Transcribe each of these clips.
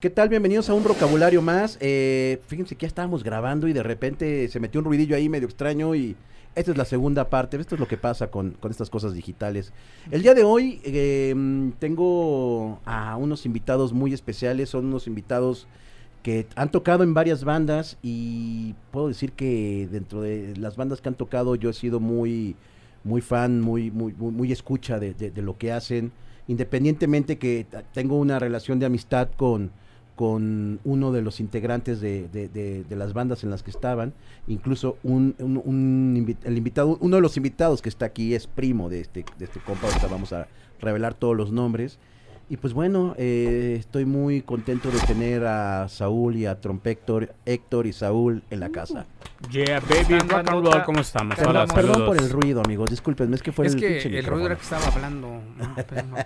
¿Qué tal? Bienvenidos a un vocabulario más. Eh, fíjense que ya estábamos grabando y de repente se metió un ruidillo ahí medio extraño y esta es la segunda parte. Esto es lo que pasa con, con estas cosas digitales. El día de hoy eh, tengo a unos invitados muy especiales. Son unos invitados que han tocado en varias bandas y puedo decir que dentro de las bandas que han tocado yo he sido muy, muy fan, muy, muy, muy, muy escucha de, lo que hacen independientemente que tengo una relación de amistad con, con uno de los integrantes de, de, de, las bandas en las que estaban. Incluso un, el invitado, uno de los invitados que está aquí es primo de este, de este compa. Ahorita vamos a revelar todos los nombres. Y pues bueno, eh, estoy muy contento de tener a Saúl y a Trompector, Héctor y Saúl en la casa. Yeah, baby, rock and roll, ¿cómo estamos? Perdón, Hola, perdón por el ruido, amigos, disculpen, es que fue es el que el micrófono. ruido era que estaba hablando. No, pero no.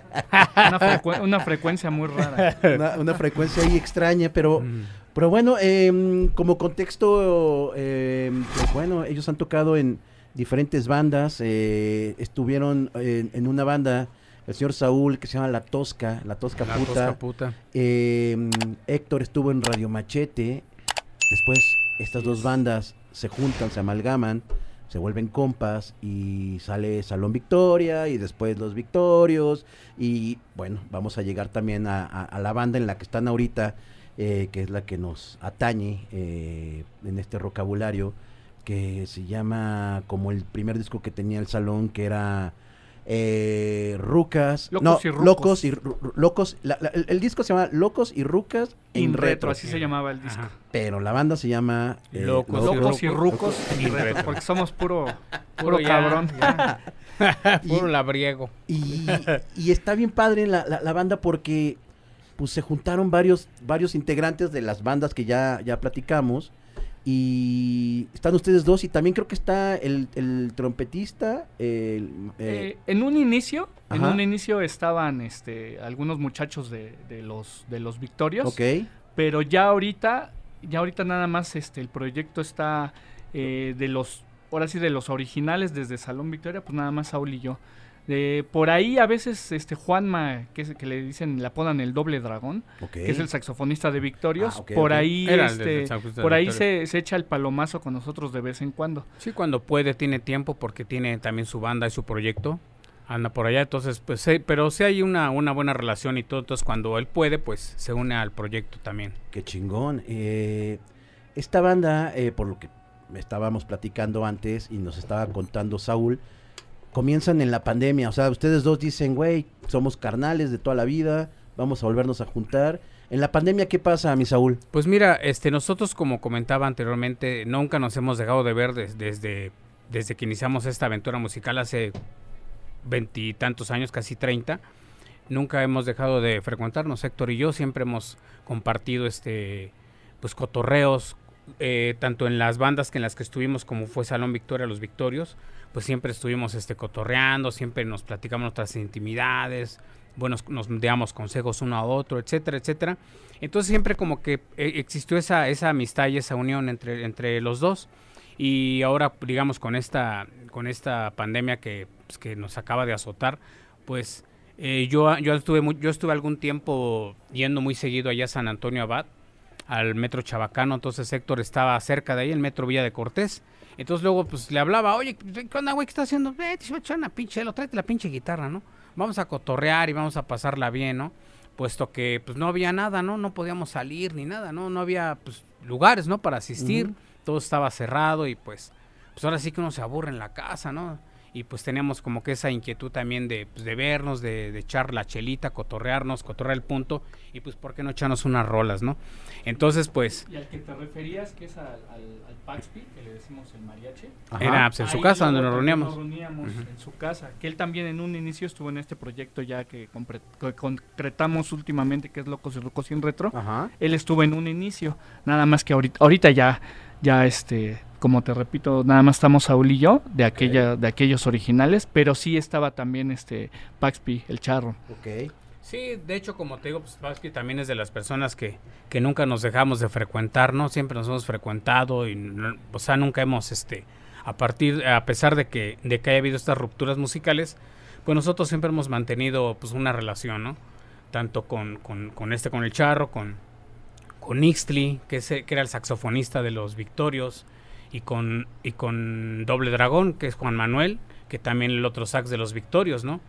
una, frecu una, frecuencia muy rara. Una, una, frecuencia ahí extraña, pero, mm. pero bueno, eh, como contexto, eh, pues bueno, ellos han tocado en diferentes bandas, eh, estuvieron en, en una banda el señor Saúl, que se llama La Tosca, La Tosca la Puta. Tosca puta. Eh, Héctor estuvo en Radio Machete. Después estas dos bandas se juntan, se amalgaman, se vuelven compas y sale Salón Victoria y después Los Victorios. Y bueno, vamos a llegar también a, a, a la banda en la que están ahorita, eh, que es la que nos atañe eh, en este vocabulario, que se llama como el primer disco que tenía el Salón, que era eh, Rucas, Locos no, y Rucos. Locos y Locos, la- la- el, el disco se llama Locos y Rucas en In retro, retro, así se llamaba el disco. Ajá. pero la banda se llama eh, Locos y Locos y Rucos. retro, retro. porque somos puro, puro, Puro ya, cabrón. ya. Puro Y- labriego. Y, y está bien padre la, la- la banda porque pues se juntaron varios, varios integrantes de las bandas que ya, ya platicamos. Y están ustedes dos y también creo que está el, el trompetista. el, eh, Eh, en un inicio, en un inicio estaban este algunos muchachos de, de los de los Victorios, ok. pero ya ahorita, ya ahorita nada más este el proyecto está eh, de los ahora sí de los originales desde Salón Victoria, pues nada más Saúl y yo. Eh, por ahí a veces este Juanma, que, es, que le dicen, le apodan el doble dragón, que es el saxofonista de Victorios, Ah, por ahí este, por ahí se, se echa el palomazo con nosotros de vez en cuando. Sí, cuando puede, tiene tiempo porque tiene también su banda y su proyecto. Anda por allá, entonces, pues, sí, pero sí hay una, una buena relación y todo. Entonces, cuando él puede, pues se une al proyecto también. Qué chingón. Eh, esta banda, eh, por lo que estábamos platicando antes y nos estaba contando Saúl, comienzan en la pandemia. O sea, ustedes dos dicen, güey, somos carnales de toda la vida, vamos a volvernos a juntar. En la pandemia, ¿qué pasa, mi Saúl? Pues mira, este, nosotros como comentaba anteriormente, nunca nos hemos dejado de ver des- desde, desde que iniciamos esta aventura musical hace veintitantos años, casi treinta. Nunca hemos dejado de frecuentarnos, Héctor y yo siempre hemos compartido este, pues cotorreos, eh, tanto en las bandas que en las que estuvimos, como fue Salón Victoria, Los Victorios, pues siempre estuvimos este cotorreando, siempre nos platicamos nuestras intimidades, bueno, nos damos consejos uno a otro, etcétera, etcétera. Entonces siempre como que eh, existió esa, esa amistad y esa unión entre, entre los dos. Y ahora, digamos, con esta, con esta pandemia que, pues, que nos acaba de azotar, pues eh, yo, yo, estuve yo estuve algún tiempo yendo muy seguido allá a San Antonio Abad, al metro Chabacano, entonces Héctor estaba cerca de ahí, el metro Villa de Cortés. Entonces luego pues le hablaba, oye, ¿qué onda, güey? ¿Qué estás haciendo? Eh, te voy a echar una pinche, lo tráete la pinche guitarra, ¿no? Vamos a cotorrear y vamos a pasarla bien, ¿no? Puesto que pues no había nada, ¿no? No podíamos salir ni nada, ¿no? No había pues lugares, ¿no? Para asistir, todo estaba cerrado y pues, pues ahora sí que uno se aburre en la casa, ¿no? Y pues teníamos como que esa inquietud también de, pues, de vernos, de, de echar la chelita, cotorrearnos, cotorrear el punto y pues por qué no echarnos unas rolas, ¿no? Entonces pues Y al que te referías, que es al, al, al Paxpi, que le decimos el mariachi. Ajá. era pues, en su Ahí casa donde nos reuníamos. Nos reuníamos Ujú. en su casa, que él también en un inicio estuvo en este proyecto ya que, que concretamos últimamente, que es Locos y Rucos sin Retro. Ajá. Él estuvo en un inicio, nada más que ahorita, ahorita ya, ya este, como te repito, nada más estamos Saúl y yo de aquella, de aquellos originales, pero sí estaba también este Paxpi, el charro. Ok. Sí, de hecho, como te digo, pues Paxpi también es de las personas que, que nunca nos dejamos de frecuentar, ¿no? Siempre nos hemos frecuentado y, no- o sea, nunca hemos, este, a partir, a pesar de que, de que haya habido estas rupturas musicales, pues nosotros siempre hemos mantenido, pues, una relación, ¿no? Tanto con, con, con este, con el charro, con, con Ixtli, que, es, que era el saxofonista de los Victorios, y con, y con Doble Dragón, que es Juan Manuel, que también el otro sax de los Victorios, ¿no?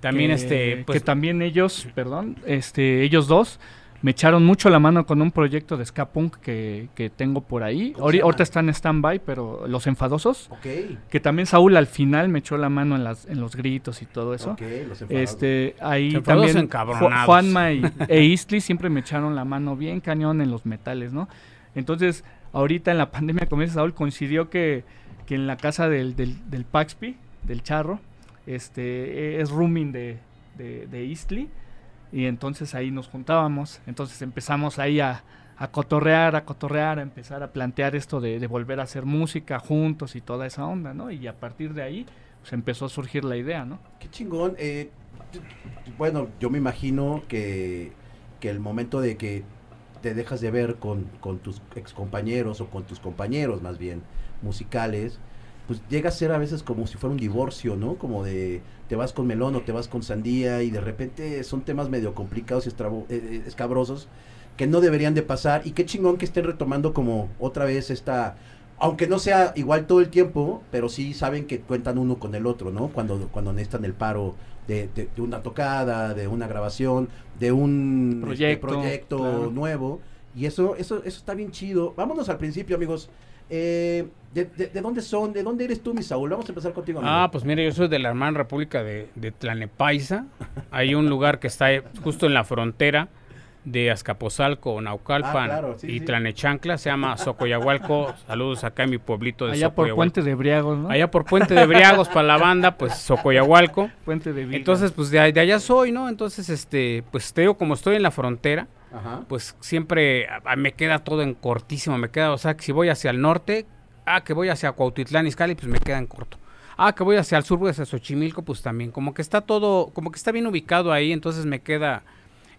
También que, este... Pues, que también ellos, perdón, este, ellos dos me echaron mucho la mano con un proyecto de ska punk que, que tengo por ahí. ¿Cómo se Ahori- Ahorita están en stand-by, pero Los Enfadosos. Ok. Que también Saúl al final me echó la mano en, las, en los gritos y todo eso. Ok, los. Este, ahí Enfadosos también Juanma y, e Istli siempre me echaron la mano bien cañón en los metales, ¿no? Entonces, ahorita en la pandemia, como dice Saúl, coincidió que, que en la casa del, del, del Paxpi, del Charro, este, es rooming de, de, Istli, y entonces ahí nos juntábamos, entonces empezamos ahí a, a cotorrear, a cotorrear, a empezar a plantear esto de, volver a hacer música juntos y toda esa onda, ¿no? Y a partir de ahí, pues empezó a surgir la idea, ¿no? Qué chingón. eh, bueno, yo me imagino que, que el momento de que te dejas de ver con, con tus excompañeros o con tus compañeros más bien musicales, pues llega a ser a veces como si fuera un divorcio, ¿no? Como de te vas con melón o te vas con sandía y de repente son temas medio complicados y eh, eh, escabrosos que no deberían de pasar y qué chingón que estén retomando como otra vez esta aunque no sea igual todo el tiempo, pero sí saben que cuentan uno con el otro, ¿no? Cuando, cuando necesitan el paro de, de- de una tocada, de una grabación, de un este, Proyecto, claro. nuevo. Y eso, eso, eso está bien chido. Vámonos al principio, amigos. Eh, de, de- de dónde son? ¿De dónde eres tú, mi Saúl? Vamos a empezar contigo, amigo. Ah, pues mira, yo soy de la hermana república de, de Tlanepaisa. Hay un lugar que está justo en la frontera de Azcapotzalco, Naucalpan Ah, claro, sí, y sí. Tlanechancla. Se llama Socoyahualco. Saludos acá en mi pueblito de Allá por. Puente de Briagos, ¿no? Allá por Puente de Briagos para la banda, pues Socoyahualco. Puente de Viga. Entonces, pues de, de allá soy, ¿no? Entonces, este, pues te digo, como estoy en la frontera, Ajá. pues siempre me queda todo en cortísimo, me queda, o sea, que si voy hacia el norte, ah, que voy hacia Cuautitlán, Izcalli, pues me queda en corto. Ah, que voy hacia el sur, voy hacia Xochimilco, pues también, como que está todo, como que está bien ubicado ahí, entonces me queda,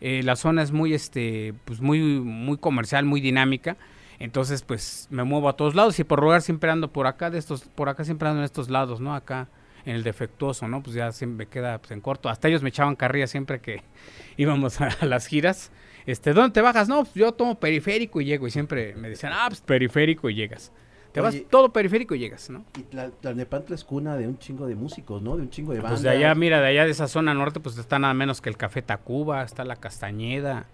eh, la zona es muy, este, pues muy, muy comercial, muy dinámica, entonces pues me muevo a todos lados y por lugar siempre ando por acá, de estos, por acá siempre ando en estos lados, ¿no? Acá en el defectuoso, ¿no? Pues ya siempre me queda pues, en corto, hasta ellos me echaban carrilla siempre que íbamos a, a las giras. Este, ¿dónde te bajas? No, pues yo tomo periférico y llego. Y siempre me decían, ah, pues periférico y llegas. Te vas todo periférico y llegas, ¿no? Y Tla- Tlalnepantla es cuna de un chingo de músicos, ¿no? De un chingo de bandas. Pues de allá, mira, de allá de esa zona norte, pues está nada menos que el Café Tacuba, está la Castañeda,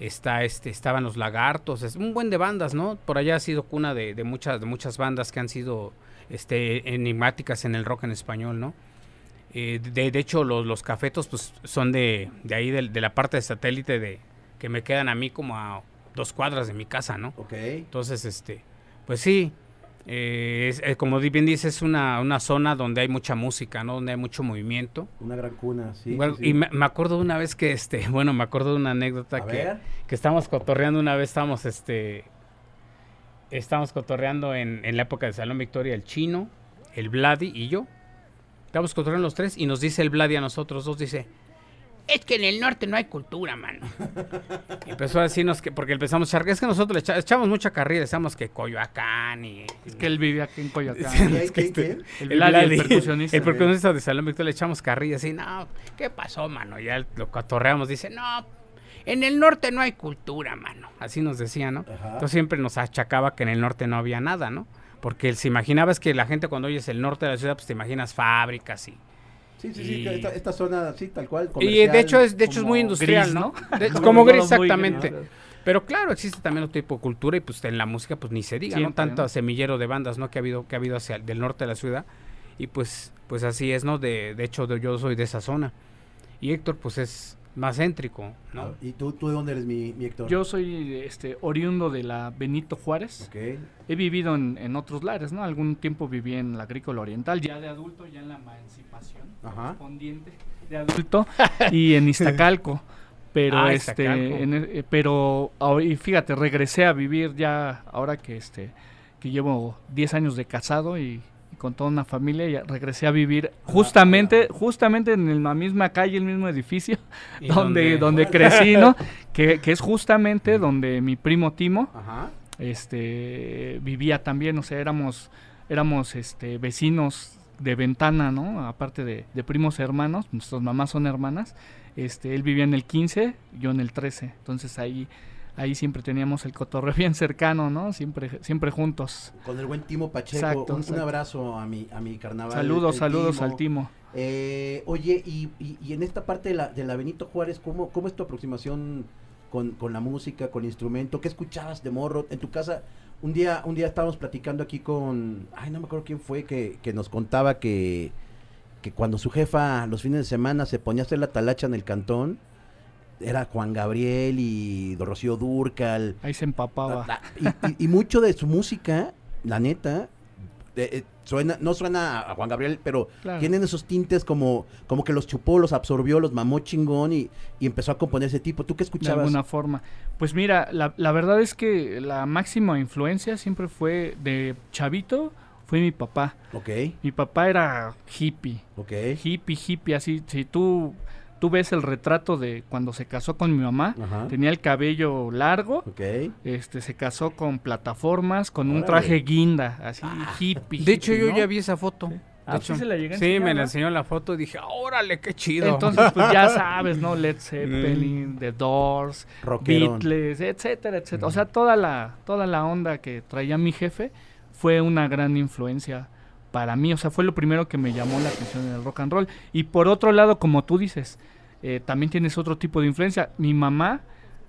está este, estaban los Lagartos, es un buen de bandas, ¿no? Por allá ha sido cuna de, de muchas, de muchas bandas que han sido este, enigmáticas en el rock en español, ¿no? Eh, de, de hecho, los, los cafetos, pues, son de, de ahí, de, de la parte de satélite de que me quedan a mí como a dos cuadras de mi casa, ¿no? Ok. Entonces, este, pues sí, eh, es- como bien dices, es una, una zona donde hay mucha música, ¿no? Donde hay mucho movimiento. Una gran cuna, sí. Bueno, sí, sí. Y me, me acuerdo de una vez que, este, bueno, me acuerdo de una anécdota que, que estábamos cotorreando una vez, estábamos, este, estábamos cotorreando en, en la época de Salón Victoria, el chino, el Vladi y yo. Estábamos cotorreando los tres y nos dice el Vladi a nosotros dos, dice, es que en el norte no hay cultura, mano. Y empezó a decirnos que, porque empezamos a echar, es que nosotros le echa- echamos mucha carrilla, decíamos que Coyoacán y... Es que él vivía aquí en Coyoacán. ¿Quién, es que quién, este-? El Vladi, el percusionista. el percusionista de Salón Victoria le echamos carrilla así, no, ¿qué pasó, mano? Ya lo cotorreamos, dice, no, en el norte no hay cultura, mano. Así nos decía, ¿no? Ajá. Entonces siempre nos achacaba que en el norte no había nada, ¿no? Porque él se imaginaba es que la gente cuando oyes el norte de la ciudad, pues te imaginas fábricas y... Sí, sí, sí, y- esta, esta zona, sí, tal cual. Y de hecho es, de hecho es muy industrial, gris, ¿no? ¿no? De- Muy- como gris, exactamente. gris, ¿no? Pero claro, existe también otro tipo de cultura y pues en la música pues ni se diga, ¿no? Tanto ¿no? semillero de bandas, ¿no? Que ha habido, que ha habido hacia el del norte de la ciudad. Y pues, pues así es, ¿no? De, de hecho, de- yo soy de esa zona. Y Héctor, pues es más céntrico, ¿no? Ah, ¿Y tú, tú de dónde eres, mi, mi Héctor? Yo soy este, oriundo de la Benito Juárez. Ok. He vivido en, en otros lares, ¿no? Algún tiempo viví en la agrícola oriental, ya de adulto, ya en la emancipación Ajá. correspondiente de adulto y en Iztacalco. Pero Ah, este, en e- eh, pero y fíjate, regresé a vivir ya ahora que este que llevo 10 años de casado y con toda una familia, ya regresé a vivir justamente justamente en la misma calle, el mismo edificio Y donde donde crecí, ¿no? Que, que es justamente donde mi primo Timo Ajá. este vivía también, o sea, éramos éramos este vecinos de ventana, ¿no? Aparte de, de primos hermanos, nuestras mamás son hermanas. Este, él vivía en el 15, yo en el 13. Entonces ahí ahí siempre teníamos el cotorreo bien cercano, ¿no? Siempre, siempre juntos. Con el buen Timo Pacheco. Exacto, un, abrazo a mi, a mi carnaval. Saludos, el saludos Timo. al Timo. Eh, oye, y, y- y en esta parte de la, de la Benito Juárez, ¿cómo, cómo es tu aproximación con, con la música, con el instrumento? ¿Qué escuchabas de morro? En tu casa, un día, un día estábamos platicando aquí con, ay, no me acuerdo quién fue, que, que nos contaba que, que cuando su jefa los fines de semana se ponía a hacer la talacha en el cantón, era Juan Gabriel y Rocío Durcal, Ahí se empapaba. Ah, y, y- y mucho de su música, la neta, eh, eh, suena, no suena a Juan Gabriel, pero Claro. tienen esos tintes como, como que los chupó, los absorbió, los mamó chingón y, y empezó a componer ese tipo. ¿Tú qué de escuchabas? alguna forma. Pues mira, la, la verdad es que la máxima influencia siempre fue de chavito, fue mi papá. Ok, Mi papá era hippie, ok. hippie, hippie, así. Si tú, tú ves el retrato de cuando se casó con mi mamá, Ajá. tenía el cabello largo, Ok. este, se casó con plataformas, con un traje guinda, así Ah. hippie. De hecho, hippie, yo ¿no? ya vi esa foto. Ah, De sí hecho, se la sí, enseñar, me la enseñó la foto y dije, órale, qué chido. Entonces, pues ya sabes, ¿no? Led Zeppelin, The Doors, Rockerón. Beatles, etcétera, etcétera. O sea, toda la, toda la onda que traía mi jefe fue una gran influencia para mí. O sea, fue lo primero que me llamó la atención en el rock and roll. Y por otro lado, como tú dices, eh, también tienes otro tipo de influencia. Mi mamá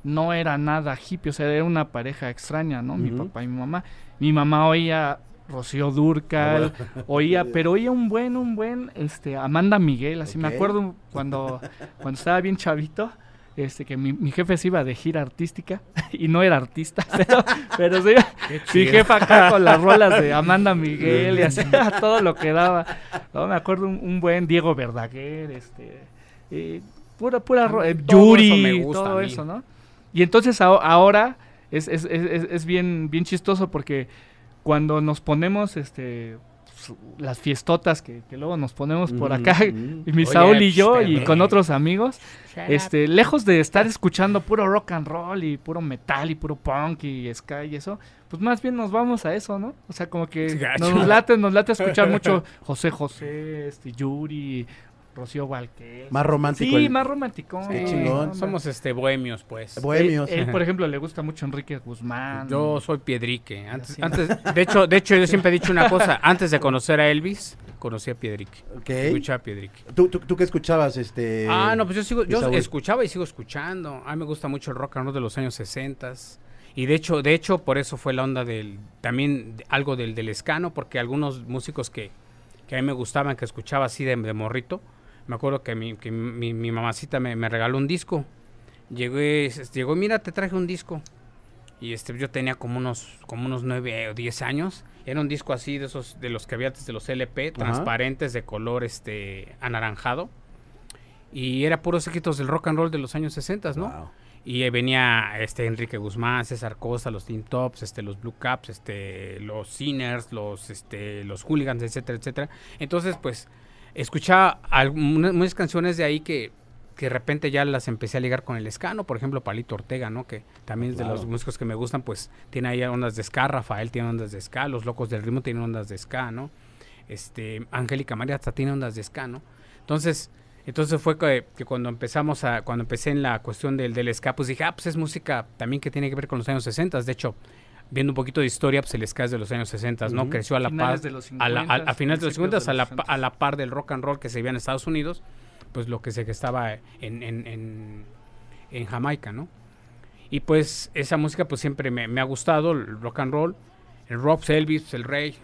no era nada hippie, o sea, era una pareja extraña, ¿no? Mi papá y mi mamá. Mi mamá oía Rocío Durcal, oía, pero oía un buen, un buen, este, Amanda Miguel, así me acuerdo cuando, cuando estaba bien chavito, este, que mi, mi jefe se iba de gira artística, y no era artista, pero, pero se iba, mi jefa acá con las rolas de Amanda Miguel y hacía todo lo que daba, no, me acuerdo un, un buen Diego Verdaguer, este, eh, pura, pura, eh, Todo eso me Yuri, gusta todo eso, ¿no? Y entonces aho- ahora es, es, es, es- bien, bien chistoso porque cuando nos ponemos este las fiestotas que, que luego nos ponemos por acá, Mm, y mi Oye, Saúl y yo, y con otros amigos, este, lejos de estar escuchando puro rock and roll y puro metal y puro punk y ska y eso, pues más bien nos vamos a eso, ¿no? O sea, como que Gacho. nos late, nos late escuchar mucho José José, este, Yuri, Rocío Valquez. Más romántico. Sí, el- más romántico. Qué chingón. Somos este bohemios, pues. Bohemios. Él, él, por ejemplo, le gusta mucho Enrique Guzmán. Yo soy Piedrique. Antes, así. antes, de hecho, de hecho, yo siempre he dicho una cosa. Antes de conocer a Elvis, conocí a Piedrique. Ok. Escuchaba a Piedrique. ¿Tú, tú, tú qué escuchabas? Este, ah, no, pues yo sigo, yo Saúl? escuchaba y sigo escuchando. A mí me gusta mucho el rock and roll de los años 60 y de hecho, de hecho, por eso fue la onda del, también de- algo del, del escano, porque algunos músicos que, que a mí me gustaban, que escuchaba así de, de morrito, me acuerdo que mi, que mi, mi mamacita me, me regaló un disco. Llegué, es- llegó, mira, te traje un disco. Y este, yo tenía como unos, como unos 9 o 10 años. Era un disco así de esos, de los que había antes de los LP, transparentes, de color este anaranjado. Y era puros éxitos del rock and roll de los años 60, ¿no? Wow. Y eh, venía este Enrique Guzmán, César Costa, los Teen Tops, este, los Blue Caps, este, los Sinners, los, este, los Hooligans, etcétera, etcétera. Entonces, pues, escuchaba algunas muchas canciones de ahí que, que de repente ya las empecé a ligar con el escano, por ejemplo, Palito Ortega, ¿no? Que también es de los músicos que me gustan, pues, tiene ahí ondas de ska, Rafael tiene ondas de ska, los Locos del Ritmo tienen ondas de ska, ¿no? Este, Angélica María hasta tiene ondas de ska, ¿no? Entonces, entonces fue que, que cuando empezamos a, cuando empecé en la cuestión del, del ska, pues dije, ah, pues es música también que tiene que ver con los años 60. De hecho, viendo un poquito de historia, pues el ska es de los años 60, ¿no? Ujú. Creció a la par, Finales de los a, la- a- a 50s, finales de los 50, principios de a la, a la par del rock and roll que se veía en Estados Unidos, pues lo que se gestaba en, en, en, en Jamaica, ¿no? Y pues esa música pues siempre me, me ha gustado, el rock and roll, el rock, Elvis, el rey,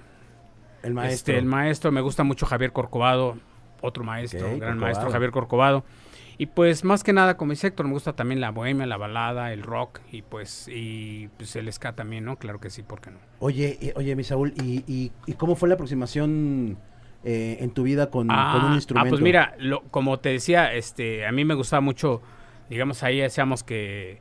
El maestro. este, el maestro, me gusta mucho Javier Corcovado, otro maestro, Ok, gran Corcovado. maestro Javier Corcovado. Y pues más que nada como dice Héctor, me gusta también la bohemia, la balada, el rock y pues y pues el ska también, ¿no? Claro que sí, ¿por qué no? Oye, eh, oye, mi Saúl, ¿y, y, y cómo fue la aproximación eh, en tu vida con, Ah, con un ah, instrumento? pues mira, lo- como te decía, este, a mí me gustaba mucho, digamos ahí decíamos que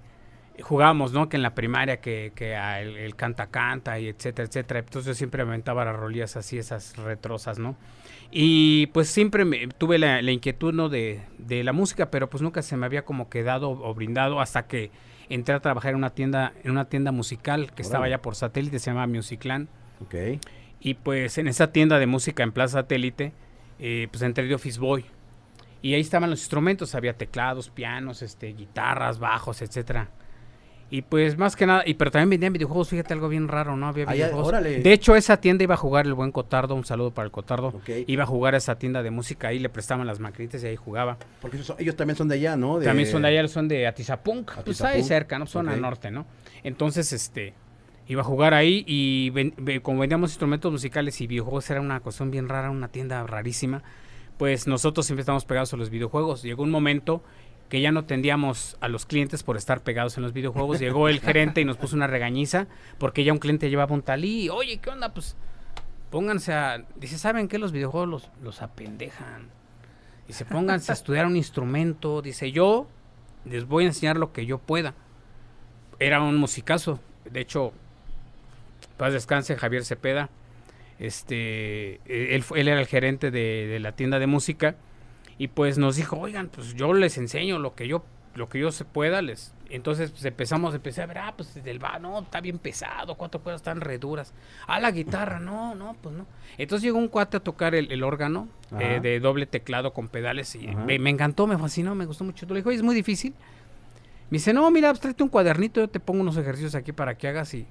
jugábamos, ¿no? Que en la primaria que, que a el, el canta canta y etcétera, etcétera. Entonces yo siempre aventaba las rolillas así, esas retrosas, ¿no? Y pues siempre me, tuve la, la inquietud, ¿no? De, de la música, pero pues nunca se me había como quedado o brindado hasta que entré a trabajar en una tienda, en una tienda musical que estaba allá por satélite, se llama Musicland. Ok. Y pues en esa tienda de música en Plaza Satélite, eh, pues entré de Office Boy. Y ahí estaban los instrumentos, había teclados, pianos, este, guitarras, bajos, etcétera. Y pues más que nada, y pero también vendían videojuegos, fíjate algo bien raro, ¿no? Había Ah, videojuegos. De hecho, esa tienda iba a jugar el buen Cotardo, un saludo para el Cotardo. Iba a jugar a esa tienda de música, ahí le prestaban las maquinitas y ahí jugaba. Porque ellos, son- ellos también son de allá, ¿no? De- También son de allá, son de Atizapunk, pues ahí cerca, ¿no? Son ok. al norte, ¿no? Entonces, este, iba a jugar ahí y ven- como vendíamos instrumentos musicales y videojuegos era una cuestión bien rara, una tienda rarísima, pues nosotros siempre estábamos pegados a los videojuegos. Llegó un momento que ya no tendíamos a los clientes por estar pegados en los videojuegos. Llegó el gerente y nos puso una regañiza porque ya un cliente llevaba un talí. Oye, ¿qué onda? Pues pónganse a... Dice, ¿saben qué? Los videojuegos los, los apendejan. Dice, pónganse a estudiar un instrumento. Dice, yo les voy a enseñar lo que yo pueda. Era un musicazo. De hecho, paz descanse, Javier Cepeda. Este, eh, él, fue- él era el gerente de, de la tienda de música. Y pues nos dijo, oigan, pues yo les enseño lo que yo, lo que yo se pueda. Les... Entonces pues, empezamos, empecé a ver, ah, pues del va, no, está bien pesado, cuatro cuerdas están re duras. Ah, la guitarra, no, no, pues no. Entonces llegó un cuate a tocar el, el órgano eh, de doble teclado con pedales y me, me encantó, me fascinó, me gustó mucho. Le dijo, oye, es muy difícil. Me dice, no, mira, pues, tráete un cuadernito, yo te pongo unos ejercicios aquí para que hagas y,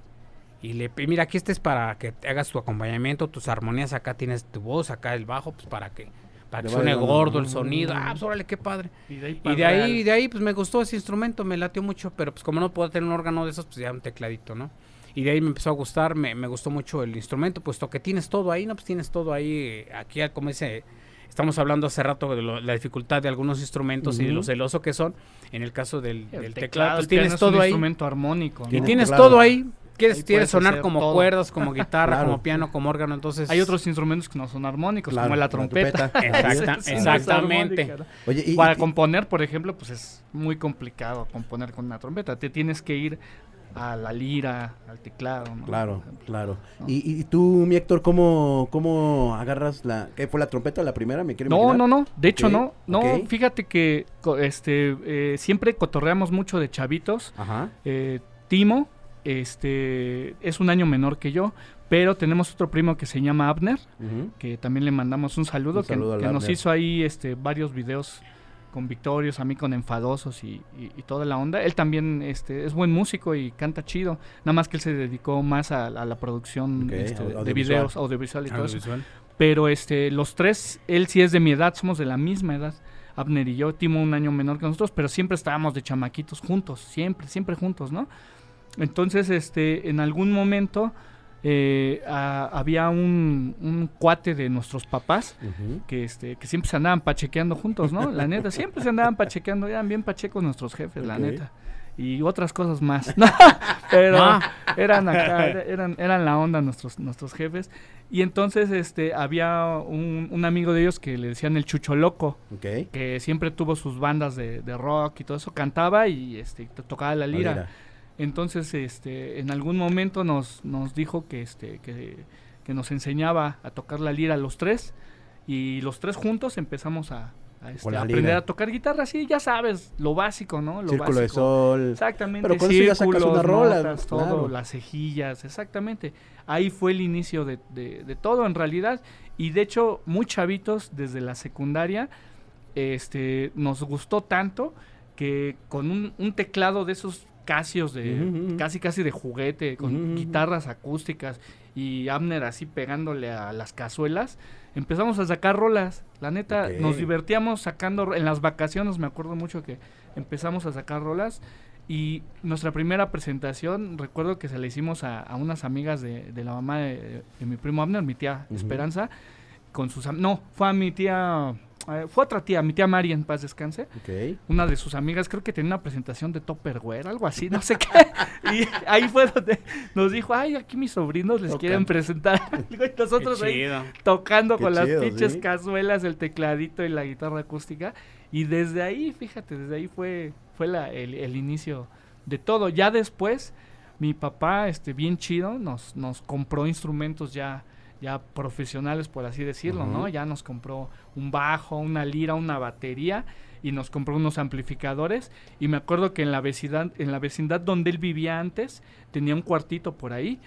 y le y mira, aquí este es para que te hagas tu acompañamiento, tus armonías, acá tienes tu voz, acá el bajo, pues para que, para que suene gordo el sonido. Ah, pues órale, qué padre. Y de ahí, Y de ahí, de ahí, pues me gustó ese instrumento, me latió mucho, pero pues como no puedo tener un órgano de esos, pues ya un tecladito, ¿no? Y de ahí me empezó a gustar, me, me gustó mucho el instrumento, puesto que tienes todo ahí, ¿no? Pues tienes todo ahí, eh, aquí como dice, estamos hablando hace rato de lo- la dificultad de algunos instrumentos y de lo celoso que son. En el caso del, El del teclado, teclado, pues el piano tienes es un todo ahí. instrumento armónico. ¿no? Y Tiene tienes teclado. todo ahí. Quieres, quieres sonar como todo. cuerdas, como guitarra, Claro. como piano, como órgano, entonces... Hay otros instrumentos que no son armónicos, Claro, como la la trompeta. Exacta- exactamente. Oye, y, Para y- componer, por ejemplo, pues es muy complicado componer con una trompeta. Te tienes que ir a la lira, al teclado. ¿no? Claro, claro. ¿no? Y, y tú, mi Héctor, ¿cómo, cómo agarras la... ¿Qué fue la trompeta la primera? ¿Me quiero No, imaginar? no, no. De hecho, no. No, fíjate que este eh, siempre cotorreamos mucho de chavitos. Ajá. Eh, Timo, este, es un año menor que yo, pero tenemos otro primo que se llama Abner, que también le mandamos un saludo, Un saludo que, nos hizo ahí este, varios videos con Victorios, a mí con Enfadosos y, y- y toda la onda. Él también este, es buen músico y canta chido, nada más que él se dedicó más a, a la producción este, de videos, audiovisual y todo eso. Pero este, los tres, él sí es de mi edad, somos de la misma edad. Abner y yo, Timo un año menor que nosotros, pero siempre estábamos de chamaquitos juntos, siempre, siempre juntos, ¿no? Entonces, este, en algún momento eh, a- había un, un cuate de nuestros papás que, este, que siempre se andaban pachequeando juntos, ¿no? La neta, siempre se andaban pachequeando, eran bien pachecos nuestros jefes, la neta. Y otras cosas más. Pero Ah. eran acá, era- eran, eran la onda nuestros, nuestros jefes. Y entonces este, había un, un amigo de ellos que le decían el Chucho Loco, que siempre tuvo sus bandas de, de rock y todo eso, cantaba y este, to- tocaba la lira. Entonces, este, en algún momento nos, nos dijo que, este, que, que nos enseñaba a tocar la lira los tres y los tres juntos empezamos a, a, este, aprender a tocar guitarra, sí, ya sabes, lo básico, ¿no? Lo Círculo de sol. Exactamente. Pero con eso ya sacas una rola, notas, todo, claro. las cejillas, exactamente. Ahí fue el inicio de, de- de todo en realidad. Y de hecho, muy chavitos desde la secundaria, este, nos gustó tanto que con un, un teclado de esos casios de casi casi de juguete, con guitarras acústicas y Abner así pegándole a las cazuelas, empezamos a sacar rolas. La neta, nos divertíamos sacando en las vacaciones, me acuerdo mucho que empezamos a sacar rolas. Y nuestra primera presentación, recuerdo que se la hicimos a, a unas amigas de, de la mamá de, de mi primo Abner, mi tía. Esperanza, con sus... No, fue a mi tía... eh, fue otra tía, mi tía Mari, en paz descanse. Ok. Una de sus amigas, creo que tenía una presentación de Topperware, algo así, no sé qué. Y ahí fue donde nos dijo, ay, aquí mis sobrinos les Tocan. quieren presentar. Y nosotros ahí tocando Qué con chido, las pinches sí. cazuelas, el tecladito y la guitarra acústica. Y desde ahí, fíjate, desde ahí fue, fue la- el, el inicio de todo. Ya después, mi papá, este, bien chido, nos, nos compró instrumentos ya, ya profesionales, por así decirlo, ¿no? Ya nos compró un bajo, una lira, una batería y nos compró unos amplificadores. Y me acuerdo que en la vecindad, en la vecindad donde él vivía antes, tenía un cuartito por ahí,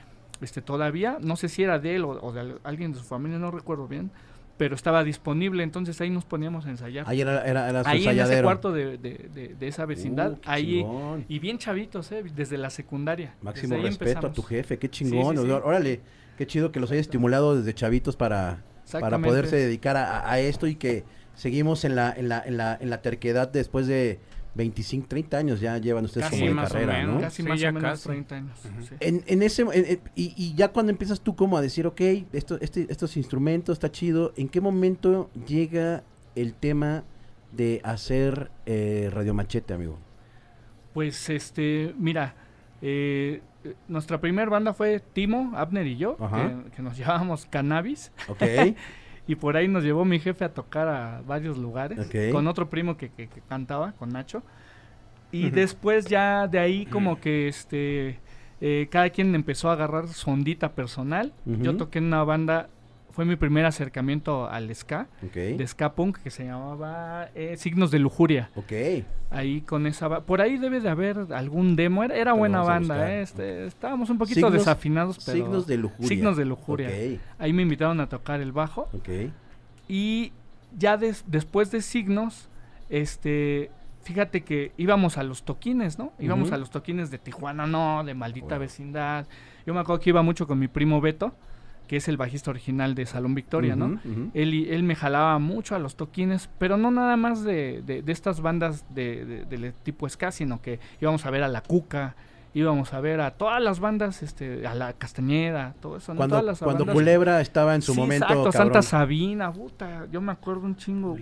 este, todavía, no sé si era de él o, o de al- alguien de su familia, no recuerdo bien, pero estaba disponible, entonces ahí nos poníamos a ensayar. Ahí era, era, era su ahí en ese cuarto de, de- de- de esa vecindad, Uh, ahí chingón. y bien chavitos, ¿eh? desde la secundaria. Máximo respeto a tu jefe, qué chingón. Sí, sí, sí. Órale, qué chido que los haya estimulado desde chavitos para, para poderse dedicar a, a esto y que seguimos en la, en la, en la, en la terquedad después de 25, 30 años ya llevan ustedes Casi como de más o carrera, menos. ¿no? Casi Sí, más ya o menos casi. 30 años. Sí. En, en ese en- en- y, y ya cuando empiezas tú como a decir, ok, esto, este, estos instrumentos está chido, ¿en qué momento llega el tema de hacer eh, Radio Machete, amigo? Pues este, mira, eh, nuestra primera banda fue Timo, Abner y yo, que, que nos llevábamos cannabis. Ok, Y por ahí nos llevó mi jefe a tocar a varios lugares. Con otro primo que, que- que cantaba, con Nacho. Y después ya de ahí como que este... eh, cada quien empezó a agarrar su ondita personal. Yo toqué en una banda... Fue mi primer acercamiento al ska. De ska punk que se llamaba eh, Signos de Lujuria. ok. Ahí con esa... Por ahí debe de haber algún demo. Era, buena banda. eh, este, estábamos un poquito Signos- desafinados, pero... Signos de lujuria. Signos de lujuria. Ahí me invitaron a tocar el bajo. ok. Y ya des- después de signos, este, fíjate que íbamos a los toquines, ¿no? Íbamos a los toquines de Tijuana, no, de maldita Wow. vecindad. Yo me acuerdo que iba mucho con mi primo Beto, que es el bajista original de Salón Victoria, ¿no? Él, y- él me jalaba mucho a los toquines, pero no nada más de, de- de estas bandas de, de- del tipo ska, sino que íbamos a ver a La Cuca, íbamos a ver a todas las bandas, este, a La Castañeda, todo eso, ¿no? Cuando, Todas las cuando bandas- Culebra estaba en su Sí, momento, exacto, cabrón. Santa Sabina, puta, yo me acuerdo un chingo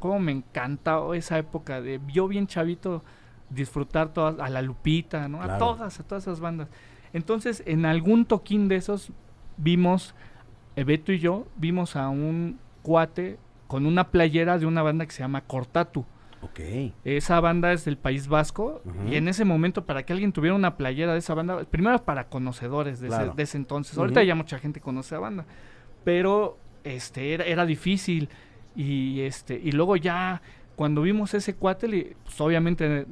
cómo me encantaba esa época de yo bien chavito disfrutar todas a la Lupita, ¿no? A todas, a todas esas bandas. Entonces, en algún toquín de esos vimos Beto y yo vimos a un cuate con una playera de una banda que se llama Cortatu. Ok. Esa banda es del País Vasco y en ese momento para que alguien tuviera una playera de esa banda, primero para conocedores de, Claro. ese, de ese entonces, ahorita ya mucha gente conoce a banda, pero este era, era difícil y este y luego ya cuando vimos ese cuate, pues obviamente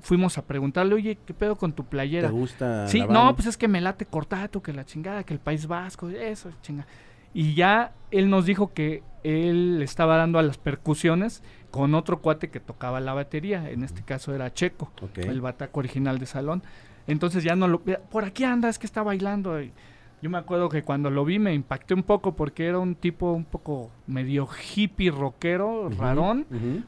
fuimos a preguntarle, oye, ¿qué pedo con tu ¿Te playera? gusta Sí, no, banda? pues es que me late cortato, que la chingada, que el País Vasco, eso, chinga. Y ya él nos dijo que él estaba dando a las percusiones con otro cuate que tocaba la batería, en este caso era Checo, el bataco original de salón. Entonces ya no lo... Por aquí anda, es que está bailando. Y yo me acuerdo que cuando lo vi me impacté un poco porque era un tipo un poco medio hippie rockero, rarón,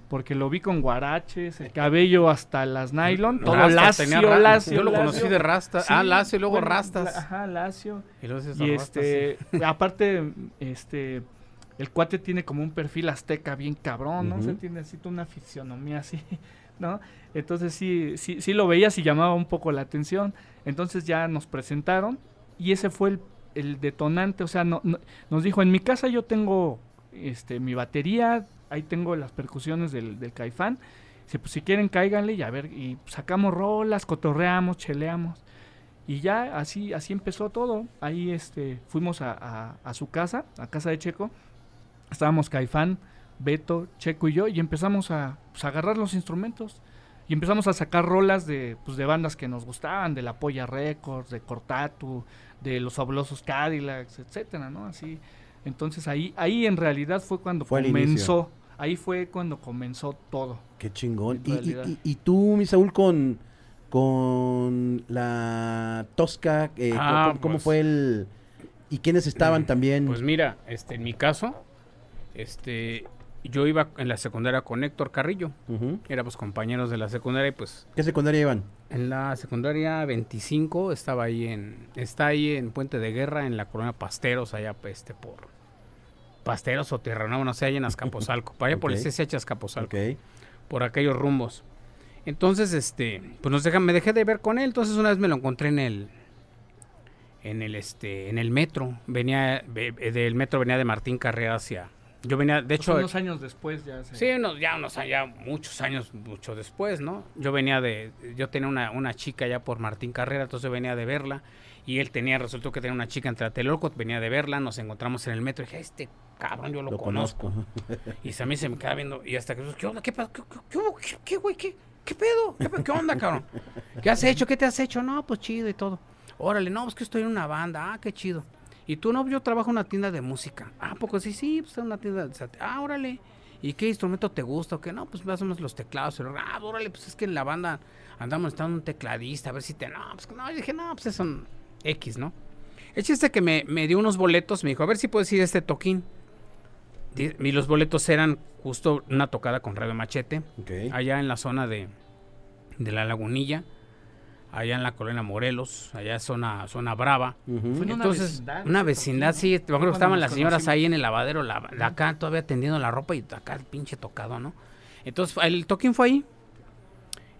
porque lo vi con guaraches, el cabello hasta las nylon, todo Rasta, lacio, tenía ra- lacio, Yo lo lacio. conocí de rasta. Sí, ah, lacio y luego bueno, rastas. la- Ajá, lacio. Y luego Y rastas, este, aparte, este, el cuate tiene como un perfil azteca bien cabrón, ¿no? Ujú. tiene así una fisionomía así, ¿no? Entonces sí, sí, sí lo veías y llamaba un poco la atención. Entonces ya nos presentaron y ese fue el, detonante, o sea, no, no- nos dijo, en mi casa yo tengo este, mi batería, ahí tengo las percusiones del, caifán. Pues si quieren cáiganle y a ver, y sacamos rolas, cotorreamos, cheleamos. Y ya así, así empezó todo. Ahí este, fuimos a, su casa, a casa de Checo. Estábamos Caifán, Beto, Checo y yo, y empezamos a, pues, a agarrar los instrumentos. Y empezamos a sacar rolas de, pues, de bandas que nos gustaban, de La Polla Records, de Cortatu, de Los Fabulosos Cadillacs, etcétera, ¿no? Así. Entonces ahí, ahí en realidad fue cuando Fue comenzó. Ahí fue cuando comenzó todo. Qué chingón. Y, y- realidad. y- y tú, mi Saúl, con, con la Tosca, eh, Ah, ¿cómo, cómo pues- fue el...? ¿Y quiénes estaban también? Pues mira, este, en mi caso, este, yo iba en la secundaria con Héctor Carrillo. Ujú. Éramos compañeros de la secundaria y pues ¿Qué secundaria iban? en la secundaria 25 estaba ahí en, está ahí en Puente de Guerra, en la colonia Pasteros, allá este, por Pasteros o Tierra Nueva, no sé, allá en Azcapotzalco, para allá por el. CCH Azcapotzalco. Ok. por aquellos rumbos. Entonces, este, pues nos dejan, me dejé de ver con él, entonces una vez me lo encontré en el en el este en el metro, venía ve- del metro venía de Martín Carrera hacia yo venía, de hecho, unos años después ya se- sí, unos, ya unos ya muchos años mucho después, ¿no? Yo venía de yo tenía una, una chica ya por Martín Carrera, entonces venía de verla y él tenía resultó que tenía una chica en Tlatelolco, venía de verla, nos encontramos en el metro y dije, este cabrón yo lo, Lo conozco. conozco. Y a mí se me queda viendo. Y hasta que, ¿qué onda? ¿Qué pasó? ¿Qué, qué, qué? ¿Qué- qué, güey? ¿Qué, qué pedo? ¿Qué, qué onda, cabrón? ¿Qué has hecho? ¿Qué te has hecho? No, pues chido y todo. Órale, no, pues que estoy en una banda. Ah, qué chido. Y tú no, yo trabajo en una tienda de música. Ah, poco sí, sí, pues en una tienda de Ah, órale. ¿Y qué instrumento te gusta o qué? No, pues más o menos los teclados. Pero, ah, órale, pues es que en la banda andamos necesitando un tecladista, a ver si te. No, pues no, yo dije, no, pues eso son X, ¿no? El chiste que me, me dio unos boletos, me dijo, a ver si puedes ir a este toquín. Y los boletos eran justo una tocada con Radio Machete, Ok. allá en la zona de, de la Lagunilla, allá en la colonia Morelos, allá zona, zona Brava. Ujú. Fue en una Entonces, vecindad, una vecindad, sí. Me acuerdo que estaban las señoras conocimos. ahí en el lavadero, la, acá todavía tendiendo la ropa y acá el pinche tocado, ¿no? Entonces, el toquín fue ahí.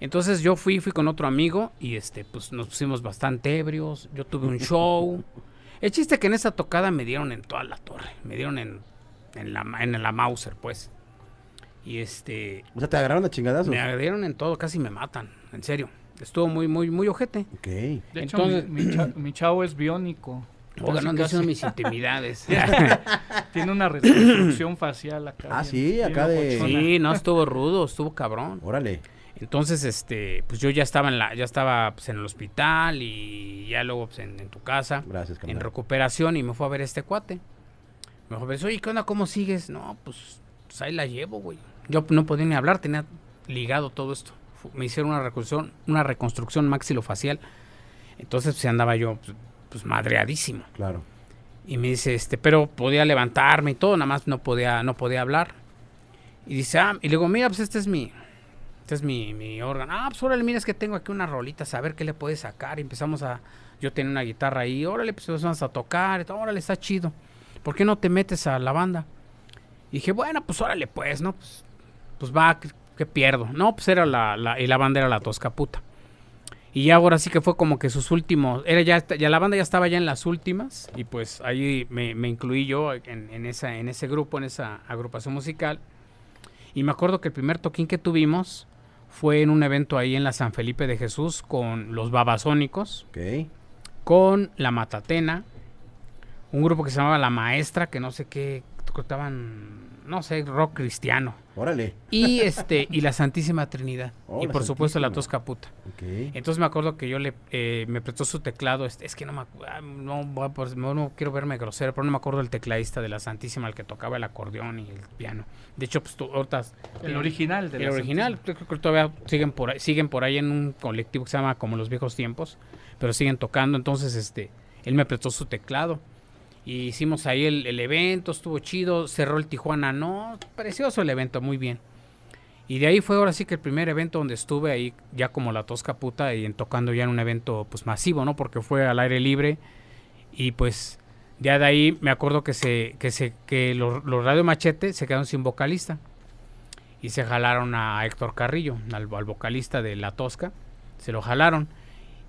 Entonces yo fui, fui con otro amigo y este, pues nos pusimos bastante ebrios. Yo tuve un show. El chiste que en esa tocada me dieron en toda la torre. Me dieron en, en la, en la Mauser, pues. Y este, O sea, te agarraron a chingadazos. me dieron en todo, casi me matan. En serio. Estuvo muy, muy, muy ojete. Ok. De hecho, Entonces- mi, mi cha- mi chavo es biónico. Oigan, no diciendo mis intimidades. Tiene una reconstrucción facial acá. Ah, bien- sí, bien acá de-. Sí, no, estuvo rudo, estuvo cabrón. Órale. Entonces, este, pues yo ya estaba en la, ya estaba pues, en el hospital y ya luego pues, en, en tu casa, Gracias, en camarada. recuperación y me fue a ver este cuate. Me ver, oye, ¿qué onda? ¿Cómo sigues? No, pues, pues ahí la llevo, güey. Yo no podía ni hablar, tenía ligado todo esto. Me hicieron una reconstrucción, una reconstrucción maxilofacial. Entonces, pues andaba yo, pues, pues, madreadísimo. Claro. Y me dice, este, pero podía levantarme y todo, nada más no podía, no podía hablar. Y dice, ah, y le digo, mira, pues este es mi, este es mi, mi órgano. Ah, pues órale, mira, es que tengo aquí unas rolitas, a ver qué le puedes sacar. Y empezamos a, yo tenía una guitarra ahí, órale, pues empezamos a tocar, y todo, órale, está chido. ¿Por qué no te metes a la banda? Y dije, bueno, pues órale, pues, ¿no? Pues, pues va, ¿qué, pierdo? No, pues era la, la, y la banda era la tosca puta. Y ya ahora sí que fue como que sus últimos, era ya, ya la banda ya estaba ya en las últimas y pues ahí me, me incluí yo en, en esa, en ese grupo, en esa agrupación musical. Y me acuerdo que el primer toquín que tuvimos fue en un evento ahí en la San Felipe de Jesús con los Babasónicos, con la Matatena, un grupo que se llamaba La Maestra, que no sé qué, tocaban, no sé, rock cristiano. Órale. Y este, y la Santísima Trinidad. Oh, y por supuesto la. Tosca Puta. Ok. Entonces me acuerdo que yo le eh, me prestó su teclado. este, Es que no me ah, no, voy a por- no, no quiero verme grosero, pero no me acuerdo del tecladista de la Santísima, el que tocaba el acordeón y el piano. De hecho, pues tú, ahorita, El original de el la original, Santísima. creo que todavía siguen por ahí, siguen por ahí en un colectivo que se llama como los viejos tiempos, pero siguen tocando. Entonces, este, él me prestó su teclado. Y hicimos ahí el, evento, estuvo chido, cerró el Tijuana, no, precioso el evento, muy bien. Y de ahí fue ahora sí que el primer evento donde estuve ahí ya como la tosca puta y tocando ya en un evento pues masivo, ¿no? Porque fue al aire libre. Y pues ya de ahí me acuerdo que se que se que los, Radio Machete se quedaron sin vocalista. Y se jalaron a Héctor Carrillo, al vocalista de La Tosca, se lo jalaron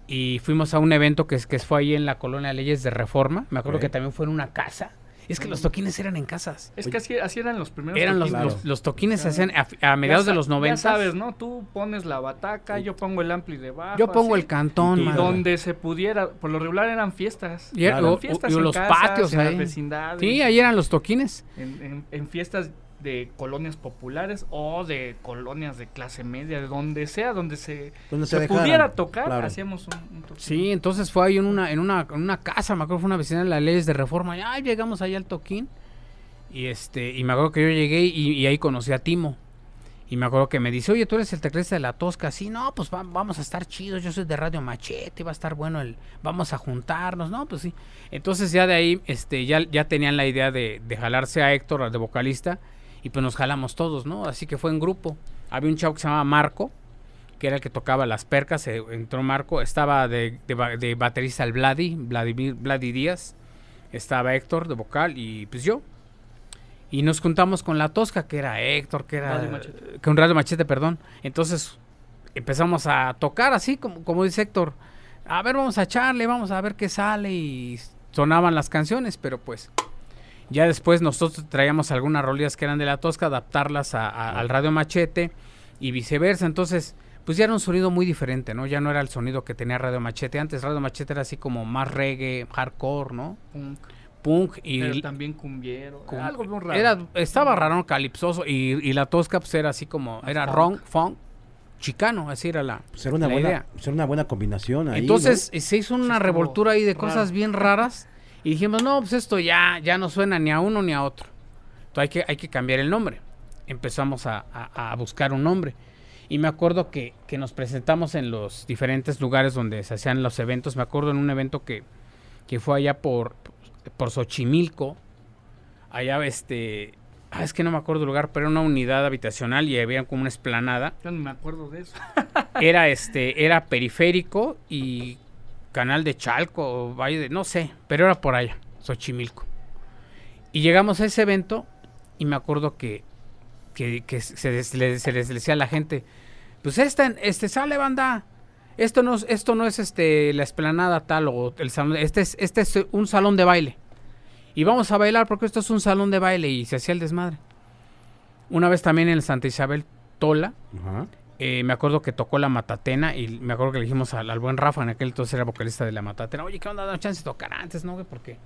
y fuimos a un evento que, es- que fue ahí en la colonia Leyes de Reforma, me acuerdo que también fue en una casa. Es que los toquines eran en casas. Es que así, así eran los primeros Eran los, toquines. los, los toquines se Ya. hacían a, a mediados Ya de los 90. Ya sabes, ¿no? Tú pones la bataca, yo pongo el ampli debajo. Yo pongo así, el cantón, Y madre. donde se pudiera, por lo regular eran fiestas. Y era- Eran fiestas o- y en los casas, patios en las ahí. vecindades. Sí, ahí eran los toquines. en, en- en fiestas de colonias populares o de colonias de clase media, de donde sea, donde se, Donde se, pudiera tocar, claro. hacíamos un, un toquín. Sí, entonces fue ahí en una, en una, en una casa, me acuerdo fue una vecina de las leyes de reforma. Y ahí llegamos allá al toquín. Y este, y me acuerdo que yo llegué y, y ahí conocí a Timo. Y me acuerdo que me dice, oye, tú eres el teclista de la Tosca. Sí, no, pues va- vamos a estar chidos. Yo soy de Radio Machete, va a estar bueno el, vamos a juntarnos, ¿no? Pues sí. Entonces ya de ahí, este, ya, ya tenían la idea de, de jalarse a Héctor, de vocalista, y pues nos jalamos todos, ¿no? Así que fue en grupo. Había un chavo que se llamaba Marco, que era el que tocaba las percas, entró Marco, estaba de, de ba- de baterista el Vladi, Vladimir, Vladi Díaz, estaba Héctor de vocal y pues yo. Y nos juntamos con la Tosca, que era Héctor, que era... Radio Machete. Con Radio Machete, perdón. Entonces empezamos a tocar así, como, como dice Héctor. A ver, vamos a echarle, vamos a ver qué sale y sonaban las canciones, pero pues... Ya después nosotros traíamos algunas rolillas que eran de la Tosca, adaptarlas a- a- al Radio Machete y viceversa. Entonces, pues ya era un sonido muy diferente, ¿no? Ya no era el sonido que tenía Radio Machete. Antes Radio Machete era así como más reggae, hardcore, ¿no? Punk, Punk y... pero también cumbiero. cum- algo bien raro. Era, estaba raro, calipsoso. Y, y la Tosca pues era así como... Era rock, funk, chicano, así era la... Pues era una la buena, idea. pues era una buena combinación ahí, Entonces se hizo una revoltura ahí de raro. cosas bien raras. Y dijimos, no, pues esto ya, ya no suena ni a uno ni a otro. Entonces hay que, hay que cambiar el nombre. Empezamos a, a- a buscar un nombre. Y me acuerdo que, que nos presentamos en los diferentes lugares donde se hacían los eventos. Me acuerdo en un evento que, que fue allá por, por Xochimilco. Allá, este. ah, es que no me acuerdo el lugar, pero era una unidad habitacional y había como una esplanada. Yo no me acuerdo de eso. Era este, era periférico y canal de Chalco, o Valle de, no sé, pero era por allá, Xochimilco. Y llegamos a ese evento y me acuerdo que, que, se, les- decía a la gente, pues esta, este sale banda, esto no, es- esto no es este la esplanada tal o el salón, este es, este es un salón de baile. Y vamos a bailar porque esto es un salón de baile y se hacía el desmadre. Una vez también en el Santa Isabel Tola. Eh, me acuerdo que tocó la Matatena y me acuerdo que le dijimos al, al buen Rafa, en aquel entonces era vocalista de la Matatena, oye, ¿qué onda? Dame chance de tocar antes, ¿no? güey? Porque,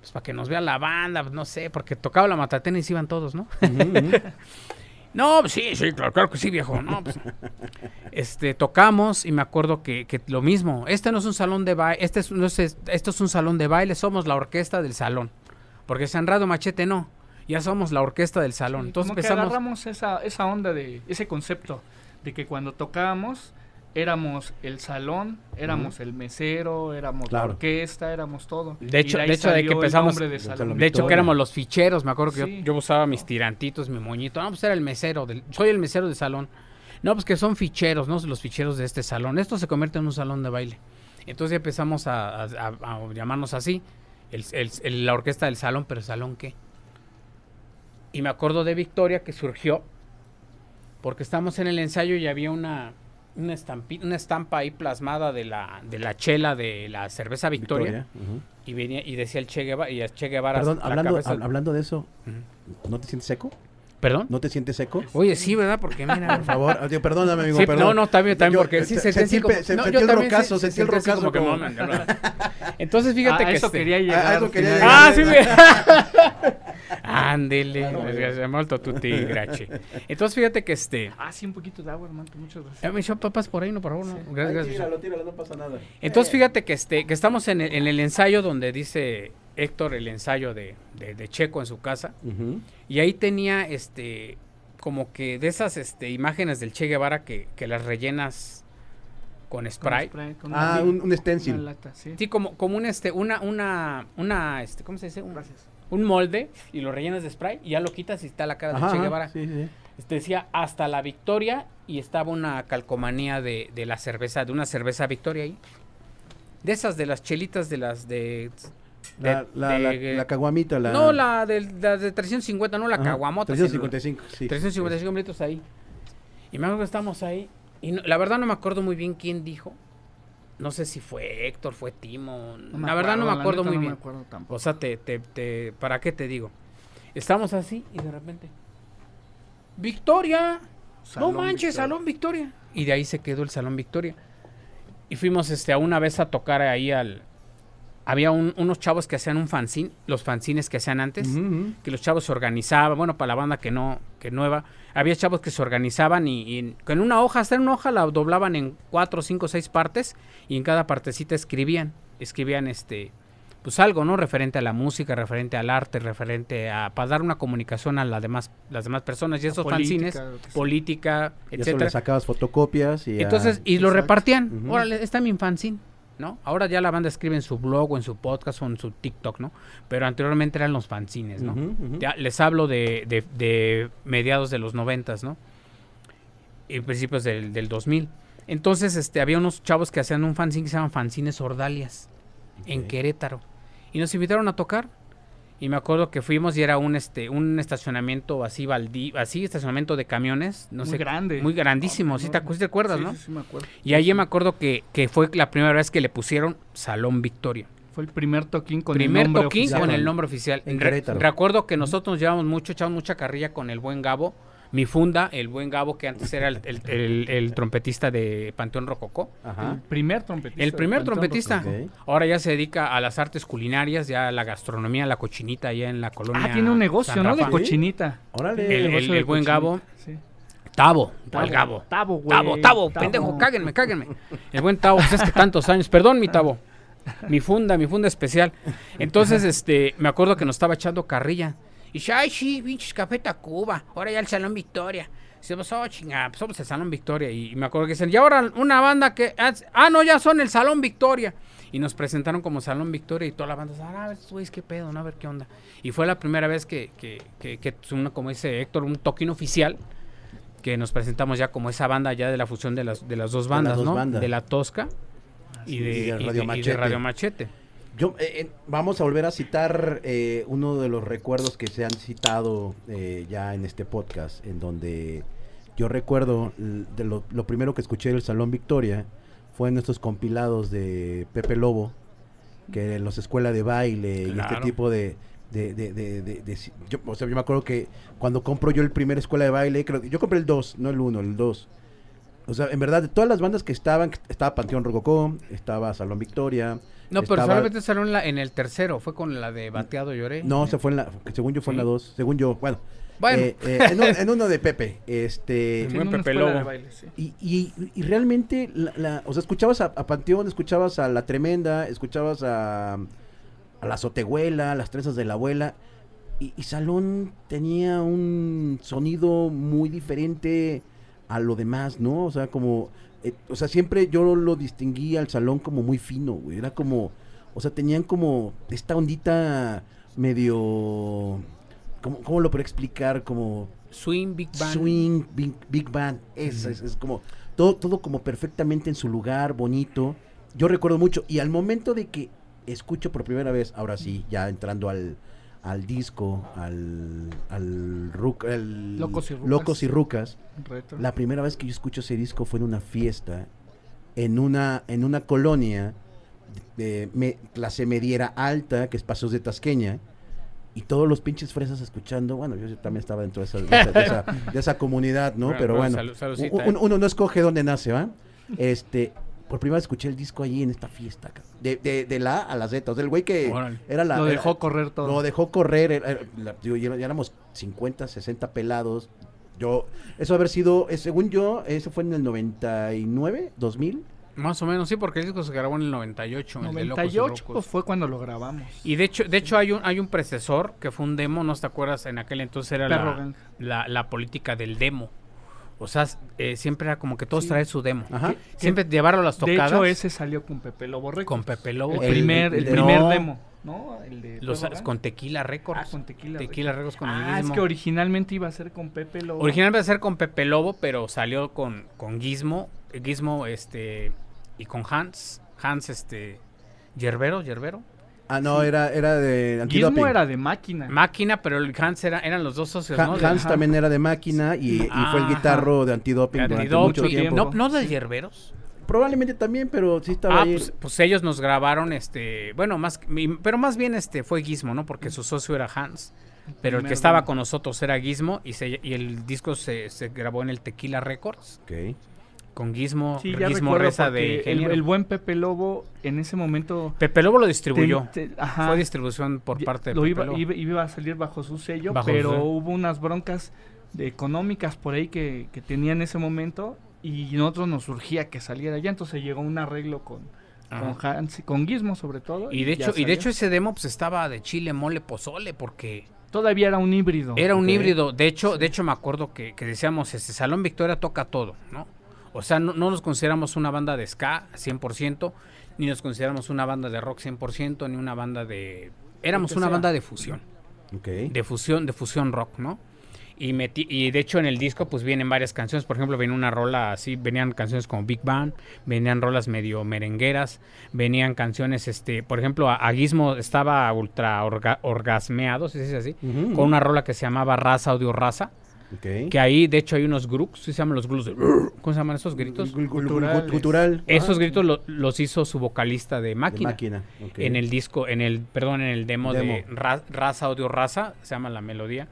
pues para que nos vea la banda, no sé, porque tocaba la Matatena y se iban todos, ¿no? No, pues, sí, sí, claro, claro que sí, viejo. No, pues, este, tocamos y me acuerdo que, que lo mismo. Este no es un salón de baile, este es, no es- esto es un salón de baile, somos la orquesta del salón. Porque San Rado Machete no, ya somos la orquesta del salón. Sí, Entonces como que empezamos. agarramos esa, esa onda de ese concepto de que cuando tocábamos éramos el salón, éramos el mesero, éramos Claro. la orquesta, éramos todo. De hecho- ahí de hecho, de que empezamos- nombre de salón. De hecho, que éramos los ficheros, me acuerdo que Sí. yo, yo usaba mis tirantitos, mi moñito. No, pues era el mesero, del, soy el mesero del salón. No, pues que son ficheros, ¿no? Los ficheros de este salón. Esto se convierte en un salón de baile. Entonces ya empezamos a, a- a- a llamarnos así, el- el- el- la orquesta del salón, pero ¿salón qué? Y me acuerdo de Victoria que surgió porque estábamos en el ensayo y había una, una, estampi- una estampa ahí plasmada de la, de la chela de la cerveza Victoria, Victoria. y venía y decía el Che Guevara, y el Che Guevara Perdón, la hablando, hab- hablando de eso. ¿no te sientes seco? ¿Perdón? ¿No te sientes seco? Oye, sí, ¿verdad? Porque mira, Por favor, ah, digo, perdóname, amigo, Sí, perdón. no, no, está bien, está bien, Yo, porque eh, sí se- se sentí sentí como- se- no, sentí yo el también rocazo, se- sentí el rocazo como que como-. Entonces, fíjate Ah, que eso este- quería llegar. a eso quería final. Ah, sí, llegar. mira. Ándele, molto tutti grazie. Entonces, fíjate que este Ah, sí, un poquito de agua, hermano. Muchas gracias. eh, me echó papas por ahí, no, por favor, no. Sí. Gracias, Ay, gracias. tíralo, tíralo, no pasa nada. Entonces, fíjate que este que estamos en el, en el ensayo donde dice Héctor el ensayo de, de- de Checo en su casa y ahí tenía este como que de esas este imágenes del Che Guevara que, que las rellenas con Con spray. con Ah, una- un, un una stencil. lata, sí. Sí, como, como un este, una, una, una, este, ¿cómo se dice? Un, Gracias. Un molde y lo rellenas de spray y ya lo quitas y está la cara Ajá, de Che Guevara. sí, sí. Este, decía hasta la victoria y estaba una calcomanía de, de la cerveza, de una cerveza Victoria ahí. De esas, de las chelitas de las de... de- La, la, la, de- la caguamita, la... No, la de, la de 350, no la Ajá, caguamota. sino la- 355, sí. 355 mililitros ahí. Y me acuerdo que estamos ahí. Y no- la verdad no me acuerdo muy bien quién dijo. No sé si fue Héctor, fue Timo. No la verdad no me acuerdo muy no bien. me acuerdo tampoco. O sea, te, te, te- ¿para qué te digo? Estamos así y de repente. ¡Victoria! Salón no manches, Victoria. Salón Victoria. Y de ahí se quedó el Salón Victoria. Y fuimos este, a una vez a tocar ahí al. Había un- unos chavos que hacían un fanzine, los fanzines que hacían antes, que los chavos se organizaban, bueno, para la banda que no, que nueva, había chavos que se organizaban y, y en- con una hoja, hasta en una hoja la doblaban en cuatro, cinco, seis partes y en cada partecita escribían, escribían este, pues algo, ¿no? Referente a la música, referente al arte, referente a, para dar una comunicación a las demás, las demás personas y esos política, fanzines, política, Y eso le etcétera. sacabas fotocopias y... Entonces, y lo Exacto. repartían. Órale, está mi fanzine, ¿no? Ahora ya la banda escribe en su blog o en su podcast o en su TikTok, ¿no? Pero anteriormente eran los fanzines, ¿no? Ya les hablo de, de- de mediados de los noventas, ¿no? Y principios del, del 2000. Entonces, este, había unos chavos que hacían un fanzine que se llaman Fanzines Ordalias, en. Querétaro. Y nos invitaron a tocar. Y me acuerdo que fuimos y era un este un estacionamiento así baldí, así estacionamiento de camiones, no muy sé, grande. muy grandísimo, No, ¿sí no, te, sí acuerdas, Sí, no? Sí, sí, me acuerdo. Y ahí me acuerdo que, que fue la primera vez que le pusieron Salón Victoria. Fue el primer toquín con primer el nombre toquín oficial. con el nombre oficial. En Re- Querétaro. recuerdo que nosotros nos llevamos mucho, echamos mucha carrilla con el buen Gabo, mi funda, el buen Gabo que antes era el, el- el- el trompetista de Panteón Rococó. El Ajá. primer trompetista. El primer trompetista. Ahora ya se dedica a las artes culinarias, ya a la gastronomía, la cochinita allá en la colonia. Ah, tiene un negocio, ¿no? De cochinita. Órale. El- el de buen cochinita, Gabo. Sí. Tabo, ¿cuál Gabo? Tabo, güey. Tabo, Tabo, pendejo, cáguenme, cáguenme. El buen Tabo, pues es que tantos años, perdón mi Tabo. mi funda, mi funda especial. Entonces, este, me acuerdo que nos estaba echando carrilla. Y dice, ay, sí, pinches Café Tacuba, ahora ya el Salón Victoria. Y decimos, oh, chinga, pues somos el Salón Victoria. Y, me acuerdo que dicen, y ahora una banda que, ah, no, ya son el Salón Victoria. Y nos presentaron como Salón Victoria y toda la banda, ah, a ver, qué pedo, ¿no? A ver qué onda. Y fue la primera vez que, que, que, que como dice Héctor, un toquín oficial que nos presentamos ya como esa banda ya de la fusión de las, de las dos bandas, ¿no? De la Tosca y de, Radio Machete. Yo, eh, eh, vamos a volver a citar eh, uno de los recuerdos que se han citado ya en este podcast, en donde yo recuerdo de lo, primero que escuché del Salón Victoria fue en estos compilados de Pepe Lobo, que en los escuelas de baile y este tipo de, de, de, de, de, yo, o sea, yo me acuerdo que cuando compro yo el primer escuela de baile, creo yo compré el 2, no el 1, el 2. O sea, en verdad, de todas las bandas que estaban, estaba Panteón Rococó, estaba Salón Victoria. No, pero solamente salió en, la, en el tercero, fue con la de Bateado Lloré. No, se fue en la, según yo fue en la 2, según yo, bueno. Bueno. Eh, eh, en, uno de Pepe, este... buen Pepe Lobo. y, y, y, realmente, la, o sea, escuchabas a, a Panteón, escuchabas a La Tremenda, escuchabas a a la sotehuela, las trenzas de la abuela. Y, Salón tenía un sonido muy diferente a lo demás, ¿no? O sea, como, eh, o sea, siempre yo lo distinguía al Salón como muy fino, güey. Era como, o sea, tenían como esta ondita medio, ¿cómo, cómo lo puedo explicar? Como... Swing, Big Band. Swing, Big, big Band. Es, es, es, como, todo, todo como perfectamente en su lugar, bonito. Yo recuerdo mucho. Y al momento de que escucho por primera vez, ahora sí, ya entrando al, al disco, al, al, Locos y Rucas. La primera vez que yo escucho ese disco fue en una fiesta, en una, en una colonia de clase mediera alta, que es Pasos de Tasqueña, y todos los pinches fresas escuchando, bueno, yo también estaba dentro de esa, de esa, comunidad, ¿no? Pero bueno, ¿eh? uno no escoge dónde nace, ¿va? Este, por primera vez escuché el disco allí en esta fiesta, de, de, de, la a la Z. O sea, el güey que era la. Lo dejó correr todo. Lo dejó correr. ya, éramos 50, 60 pelados. Yo, eso haber sido, eh, según yo, eso fue en el 99, 2000. Más o menos, sí, porque el disco se grabó en el 98. 98 pues fue cuando lo grabamos. Y de hecho, de hecho hay un hay un precesor que fue un demo, ¿no te acuerdas? En aquel entonces era la, la, la, política del demo. O sea, eh, siempre era como que todos traen su demo. Ajá. Siempre llevarlo a las tocadas. De hecho, ese salió con Pepe Lobo Records. Con Pepe Lobo. El, primer, el, primer demo. ¿no? El de los, con Tequila Records. Ah, con Tequila, tequila Records. con ah, es que originalmente iba a ser con Pepe Lobo. Originalmente iba a ser con Pepe Lobo, pero salió con, con Gizmo. Gizmo, este, y con Hans. Hans, este, Yerbero, Yerbero. Ah, no, era, era de antidoping. Gizmo era de máquina. Máquina, pero el Hans era, eran los dos socios, ¿no? Hans también era de máquina y, fue el guitarro de antidoping durante mucho tiempo. ¿No, ¿No de Hierberos? Probablemente también, pero sí estaba ah, ahí. Pues, pues, ellos nos grabaron, este, bueno, más, pero más bien este fue Gizmo, ¿no? Porque su socio era Hans. Pero el que estaba con nosotros era Gizmo y, se, y el disco se, se grabó en el Tequila Records. Ok con Gizmo, Gizmo Reza de el, buen Pepe Lobo en ese momento Pepe Lobo lo distribuyó. Fue distribución por parte de lo Pepe iba, Iba, a salir bajo su sello, pero hubo unas broncas de económicas por ahí que, que tenía en ese momento y nosotros nos surgía que saliera ya, entonces llegó un arreglo con con, Hans, con Gizmo sobre todo. Y de hecho, y de hecho ese demo pues estaba de chile, mole, pozole, porque todavía era un híbrido. Era un híbrido. De hecho, de hecho me acuerdo que, que decíamos, este Salón Victoria toca todo, ¿no? O sea, no, nos consideramos una banda de ska 100%, ni nos consideramos una banda de rock 100%, ni una banda de... Éramos una banda de fusión. De fusión, de fusión rock, ¿no? Y, metí, y de hecho en el disco pues vienen varias canciones, por ejemplo, viene una rola así, venían canciones como Big Bang, venían rolas medio merengueras, venían canciones, este, por ejemplo, Aguismo estaba ultra orgasmeado, si se dice así, con una rola que se llamaba Raza Audio Raza, que ahí, de hecho, hay unos grupos, se llaman los grupos ¿Cómo se llaman esos gritos? Cultural. Esos gritos los hizo su vocalista de Máquina. En el disco, en el, perdón, en el demo, de Raza Audio Raza, se llama la melodía.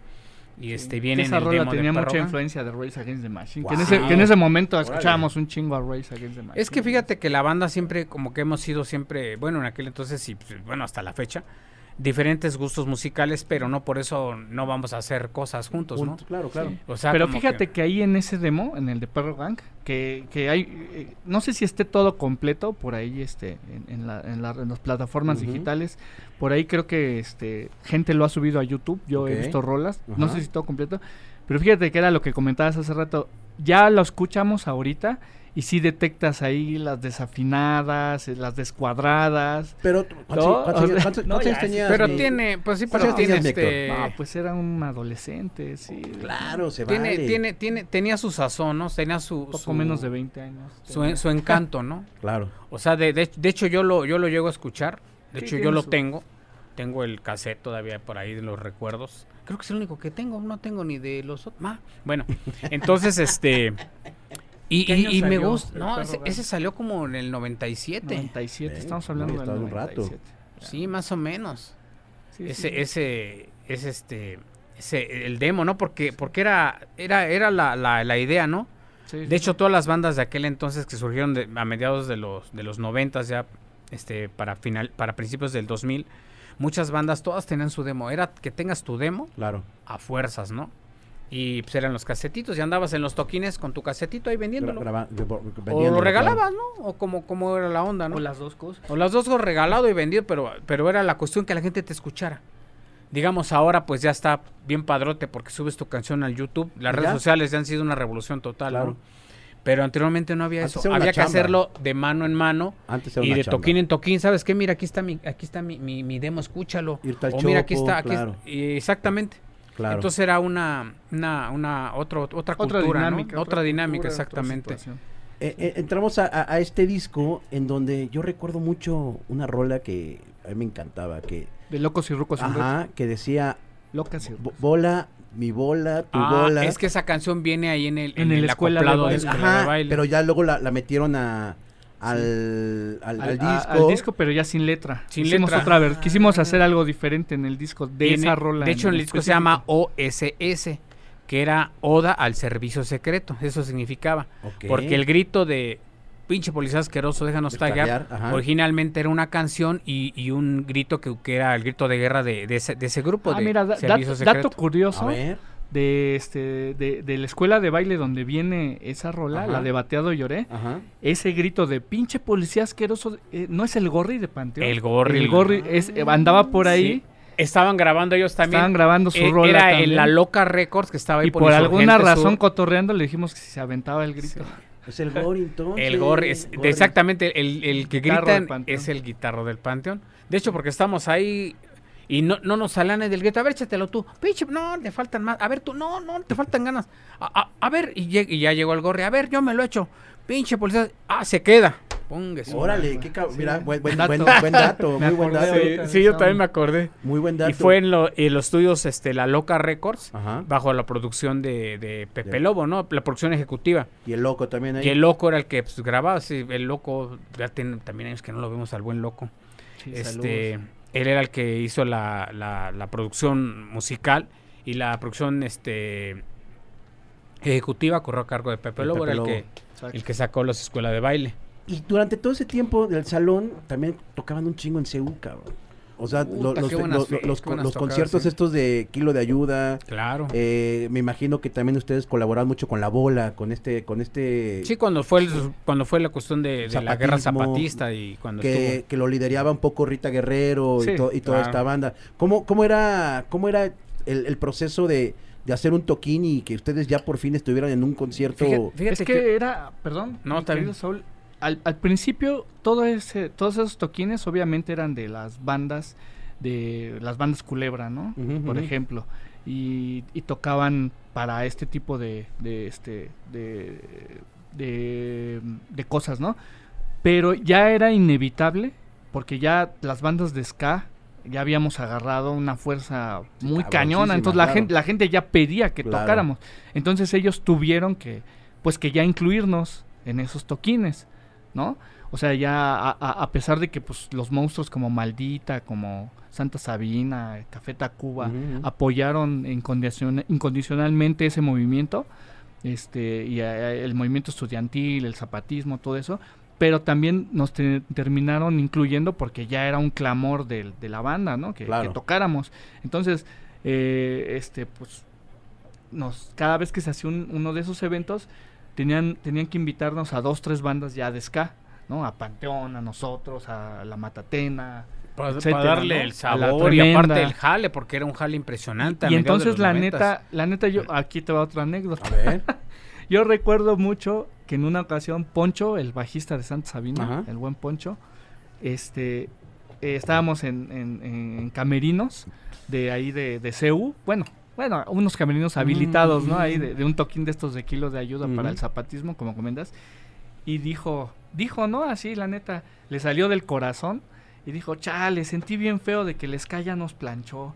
Y este viene esa en el rola tenía mucha influencia de Race Against the Machine. Que, en ese, que, en ese, momento escuchábamos un chingo a Race Against the Machine. Es que fíjate que la banda siempre, como que hemos sido siempre, bueno, en aquel entonces y pues, bueno, hasta la fecha, diferentes gustos musicales, pero no por eso no vamos a hacer cosas juntos, ¿no? Claro, claro. Sí. O sea, Pero fíjate que... ahí en ese demo, en el de Perro Gang, que, que hay, eh, no sé si esté todo completo por ahí, este, en, en la- en la- en las plataformas digitales. Por ahí creo que, este, gente lo ha subido a YouTube. Yo he visto rolas, no sé si todo completo. Pero fíjate que era lo que comentabas hace rato. Ya lo escuchamos ahorita y sí detectas ahí las desafinadas, eh, las descuadradas. Pero. Pero tiene, pues sí, ¿Cuántos pero tiene este... No, pues era un adolescente, sí. Claro, se tiene, vale. tiene, tiene, tenía su sazón, ¿no? Tenía su... Un poco su- menos de 20 años. Su, su encanto, ¿no? Claro. O sea, de, de, de hecho yo lo, yo lo llego a escuchar. De Sí, hecho yo lo su- tengo. Tengo el cassette todavía por ahí de los recuerdos. Creo que es el único que tengo. No tengo ni de los otros. Bueno, entonces este... Y, ¿Qué y- me gusta... No, ese, ese salió como en el 97. 97, Eh, estamos hablando del estaba un rato. 97. Sí, más o menos. Sí, ese, sí. ese, es este... Ese, el demo, ¿no? Porque, porque era, era, era la, la, la idea, ¿no? Sí, sí, De hecho, todas las bandas de aquel entonces que surgieron de- a mediados de los de los 90 ya este para final para principios del 2000, muchas bandas todas tenían su demo, era que tengas tu demo Claro. a fuerzas, ¿no? Y pues eran los casetitos y andabas en los toquines con tu casetito ahí vendiéndolo. Graba- o lo regalabas, ¿no? O como como era la onda, ¿no? O las dos cosas. O las dos cosas regalado y vendido, pero, pero era la cuestión que la gente te escuchara. Digamos, ahora pues ya está bien padrote porque subes tu canción al YouTube. Las ¿Ya? redes sociales ya han sido una revolución total, Claro. ¿no? Pero anteriormente no había Antes eso. Había que chamba. hacerlo de mano en mano Antes era y una de chamba. toquín en toquín. ¿Sabes qué? Mira, aquí está mi, aquí está mi, mi, mi demo, escúchalo. Irte al o mira, aquí está, aquí claro. exactamente. Claro. Entonces era una, una, una otro, otra Otra cultura, ¿no? dinámica. Otra, dinámica, cultura, exactamente. Eh, eh, entramos a, a- a este disco en donde yo recuerdo mucho una rola que a mí me encantaba, que, De locos y rucos. ajá, que decía, Locas y "Bo- bola, mi bola, tu Ah, bola. es que esa canción viene ahí en el, En el escuela de acoplado baile. de escuela de baile. pero ya luego la, la metieron a, al, al, al al, a- disco. al disco, pero ya sin letra. Sin Hicimos letra. otra vez. Quisimos hacer algo diferente en el disco de esa rola. De hecho, en el disco se llama OSS, que era Oda al Servicio Secreto. Eso significaba. Porque el grito de pinche policía asqueroso, déjanos ajá. originalmente era una canción y, y un grito que, que era el grito de guerra de, de ese, de ese grupo Ah, de mira, da- Servicio dato, Secreto. dato curioso A ver. De este de, de la escuela de baile donde viene esa rola, Ajá. la de Bateado Lloré. Ajá. Ese grito de pinche policía asqueroso, eh, ¿no es el Gorri de Panteón? El Gorri. El Gorri es, eh, andaba por ahí, Sí. Estaban grabando ellos también. estaban grabando su Eh, rola era también. en la Loca Records que estaba ahí y por alguna Insurgente razón Sur. cotorreando le dijimos que si se aventaba el grito. Es el Gori entonces. El Gorri, es- Gorri. exactamente, el, el que Guitarro del gritan Panteón. es el guitarro del Panteón. De hecho, porque estamos ahí y no, no nos salen del grito. A ver, échatelo tú. Pinche, no, te faltan más. A ver, tú, no, no, te faltan ganas. A, a- a ver, y, lleg- y ya llegó el Gorri. A ver, yo me lo he hecho. Pinche policía. Ah, se queda. Póngase. Órale, qué cab- Sí. Mira, buen, buen, Dato. buen- buen dato, muy buen dato. Sí, yo también me acordé. Muy buen dato. Y fue en, lo- en los estudios este, La Loca Records, Ajá. bajo la producción de, de Pepe. Lobo, ¿no? La producción ejecutiva. Y el loco también ahí. Y el loco era el que pues, grababa, sí, el loco, ya tiene también años que no lo vemos al buen loco. Sí, este, saludos. Él era el que hizo la, la, la producción musical y la producción este ejecutiva corrió a cargo de Pepe De Lobo, Pepe era el que, Exacto. el que sacó las escuelas de baile. Y durante todo ese tiempo del salón también tocaban un chingo en CEU, cabrón. O sea, Puta, los, los- fe- los- tocadas, conciertos sí. estos de Kilo de Ayuda. Claro. eh, me imagino que también ustedes colaboran mucho con la bola, con este, con este sí, cuando fue el- cuando fue la cuestión de, de la guerra zapatista y cuando que, estuvo que lo lideraba un poco Rita Guerrero y, to- y toda claro. esta banda. ¿Cómo, cómo era, cómo era el, el proceso de, de hacer un toquín y que ustedes ya por fin estuvieran en un concierto? Fíjate- fíjate es que, era, perdón, No, mi está querido. Saúl, al, al principio todo ese, todos esos toquines obviamente eran de las bandas, de las bandas Culebra, ¿no? Por ejemplo, y, y tocaban para este tipo de, de este, de, de, de cosas, ¿no? Pero ya era inevitable, porque ya las bandas de ska ya habíamos agarrado una fuerza muy cañona, entonces la claro. gente, la gente ya pedía que Claro. tocáramos. Entonces ellos tuvieron que, pues que ya incluirnos en esos toquines, ¿no? O sea, ya a, a- pesar de que pues los monstruos como Maldita, como Santa Sabina, Café Tacuba, apoyaron incondicion- incondicionalmente ese movimiento, este, y el movimiento estudiantil, el zapatismo, todo eso, pero también nos te- terminaron incluyendo porque ya era un clamor del- de, la banda, ¿no? Que, Claro. que tocáramos. Entonces, eh, este, pues, nos, cada vez que se hacía un- uno de esos eventos, tenían, tenían que invitarnos a dos, tres bandas ya de ska, ¿no? A Panteón, a nosotros, a La Matatena. Para, etcétera, darle ¿no? el sabor y aparte el jale, porque era un jale impresionante. Y de entonces la neta, la neta yo, aquí te va otra anécdota. A ver. Yo recuerdo mucho que en una ocasión Poncho, el bajista de Santa Sabina, Ajá. el buen Poncho, este, eh, estábamos en, en- en camerinos de ahí de, de CEU, bueno, bueno, unos camerinos habilitados, ¿no? Ahí de, de un toquín de estos de kilos de ayuda para el zapatismo, como comentas, y dijo, dijo, ¿no? Así, la neta, le salió del corazón. Y dijo, chale, sentí bien feo de que el Ska ya nos planchó.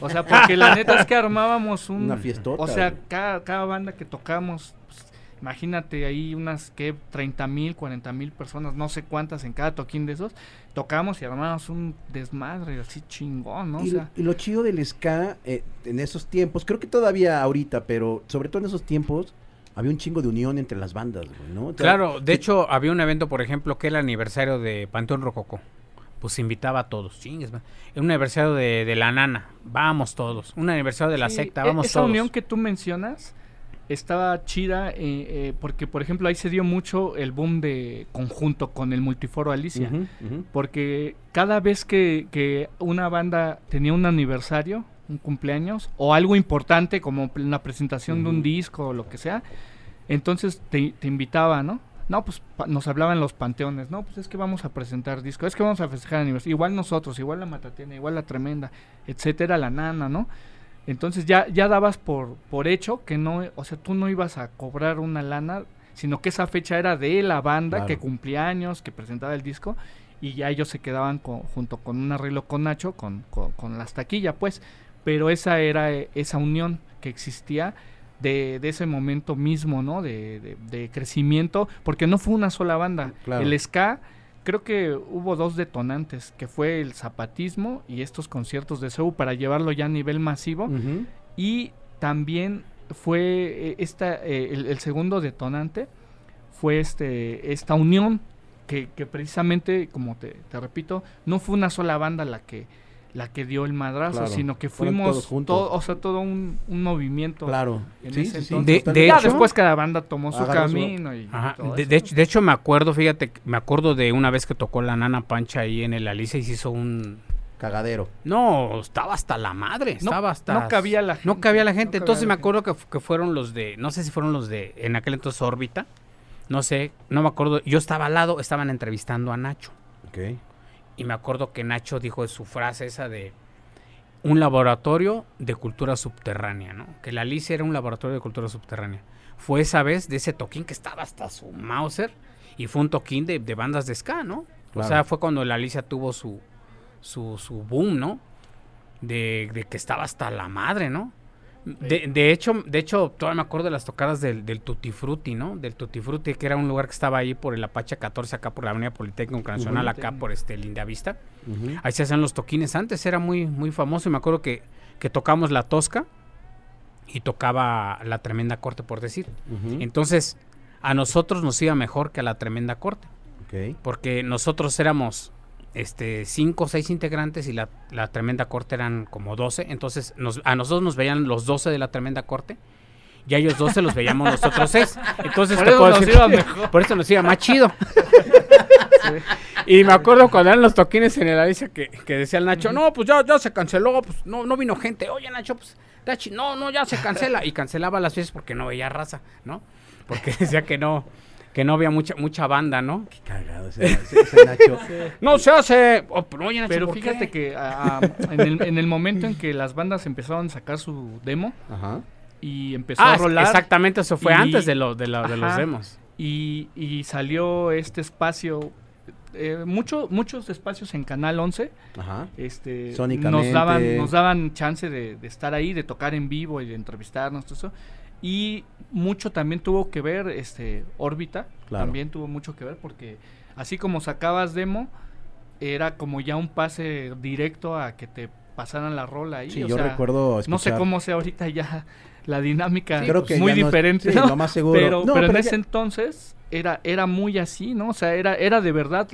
O sea, porque la neta es que armábamos un, Una fiestota. o sea, cada, cada banda que tocamos, pues, imagínate ahí unas que 30 mil, 40 mil personas, no sé cuántas en cada toquín de esos, tocamos y armamos un desmadre así chingón, ¿no? O y, sea, y lo chido del ska eh, en esos tiempos, creo que todavía ahorita, pero sobre todo en esos tiempos, había un chingo de unión entre las bandas, güey, ¿no? O sea, Claro, de hecho había un evento, por ejemplo, que era el aniversario de Panteón Rococó. Pues invitaba a todos, chingues, man. Un aniversario de, de la nana, vamos todos. Un aniversario de la sí, secta, e- vamos esa todos. unión que tú mencionas estaba chida eh, eh, porque, por ejemplo, ahí se dio mucho el boom de conjunto con el multiforo Alicia. Porque cada vez que, que una banda tenía un aniversario, un cumpleaños, o algo importante como una presentación de un disco o lo que sea, entonces te, te invitaba, ¿no? No, pues pa- nos hablaban los panteones, no, pues es que vamos a presentar disco, es que vamos a festejar aniversario, igual nosotros, igual la Matatena, igual la Tremenda, etcétera, la Nana, ¿no? Entonces ya, ya dabas por, por hecho que no, o sea, tú no ibas a cobrar una lana, sino que esa fecha era de la banda que cumplía años, que presentaba el disco, y ya ellos se quedaban con- junto con un arreglo con Nacho, con, con, con las taquillas, pues. Pero esa era eh, esa unión que existía de, de ese momento mismo, ¿no? De, de- de crecimiento, porque no fue una sola banda. Claro. El ska, creo que hubo dos detonantes, que fue el zapatismo y estos conciertos de CEU para llevarlo ya a nivel masivo. Y también fue eh, esta, eh, el, el segundo detonante fue este esta unión que, que precisamente, como te, te repito, no fue una sola banda la que la que dio el madrazo, Claro, sino que fuimos todos juntos. todo, o sea, todo un, un movimiento. Claro. en Sí, ese sí, entonces. De- totalmente. de ya hecho- después cada banda tomó su camino y Ajá, todo De, eso. de hecho, de hecho me acuerdo, fíjate, me acuerdo de una vez que tocó la nana Pancha ahí en el Alicia y se hizo un... Cagadero. No, estaba hasta la madre, No- estaba hasta... no cabía la No gente, cabía la no gente, entonces la me gente. acuerdo que, que fueron los de, no sé si fueron los de, en aquel entonces órbita, no sé, no me acuerdo, yo estaba al lado, estaban entrevistando a Nacho. Ok. Y me acuerdo que Nacho dijo su frase esa de un laboratorio de cultura subterránea, ¿no? Que la Alicia era un laboratorio de cultura subterránea. Fue esa vez de ese toquín que estaba hasta su Mauser y fue un toquín de, de bandas de ska, ¿no? O sea, fue cuando la Alicia tuvo su, su, su boom, ¿no? De, de que estaba hasta la madre, ¿no? De, de hecho, de hecho, todavía me acuerdo de las tocadas del, del Tutti Frutti, ¿no? Del Tutti Frutti, que era un lugar que estaba ahí por el Apache 14, acá por la Avenida Politécnica Nacional, acá por este Lindavista. Ujú. Ahí se hacían los toquines antes, era muy, muy famoso. Y me acuerdo que, que tocamos la tosca y tocaba la tremenda corte, por decir. Entonces, a nosotros nos iba mejor que a la tremenda corte, porque nosotros éramos este cinco o seis integrantes y la, la tremenda corte eran como 12. Entonces, nos, a nosotros nos veían los 12 de la tremenda corte. Y a ellos 12 los veíamos los otros 6. Entonces, Por te eso puedo nos decir mejor. por eso nos iba más chido. Y me acuerdo cuando eran los toquines en el Alicia que, que decía el Nacho, no, pues ya, ya se canceló, pues no, no vino gente. Oye, Nacho, pues, está chi- no, no, ya se cancela. Y cancelaba las fiestas porque no veía raza, ¿no? Porque decía que no, que no había mucha, mucha banda, ¿no? Qué cagado ese, Nacho. No se hace. Oh, pero oye, Nacho, Pero ¿por fíjate qué? que ah, ah, en, el, en el momento en que las bandas empezaron a sacar su demo Ajá. y empezó Ah, a rolar exactamente, eso fue y- antes de, lo, de, lo- de los demos. y, y salió este espacio, eh, mucho, muchos espacios en Canal 11 Ajá. este, nos daban nos daban chance de, de estar ahí, de tocar en vivo y de entrevistarnos, todo eso. Y mucho también tuvo que ver este órbita, Claro. también tuvo mucho que ver porque así como sacabas demo, era como ya un pase directo a que te pasaran la rola ahí. Sí, o yo sea, recuerdo no sé cómo sea ahorita ya la dinámica que muy no- diferente, sí, ¿no? lo más seguro. Pero, No, pero en ese entonces era, era muy así, ¿no? O sea, era, era de verdad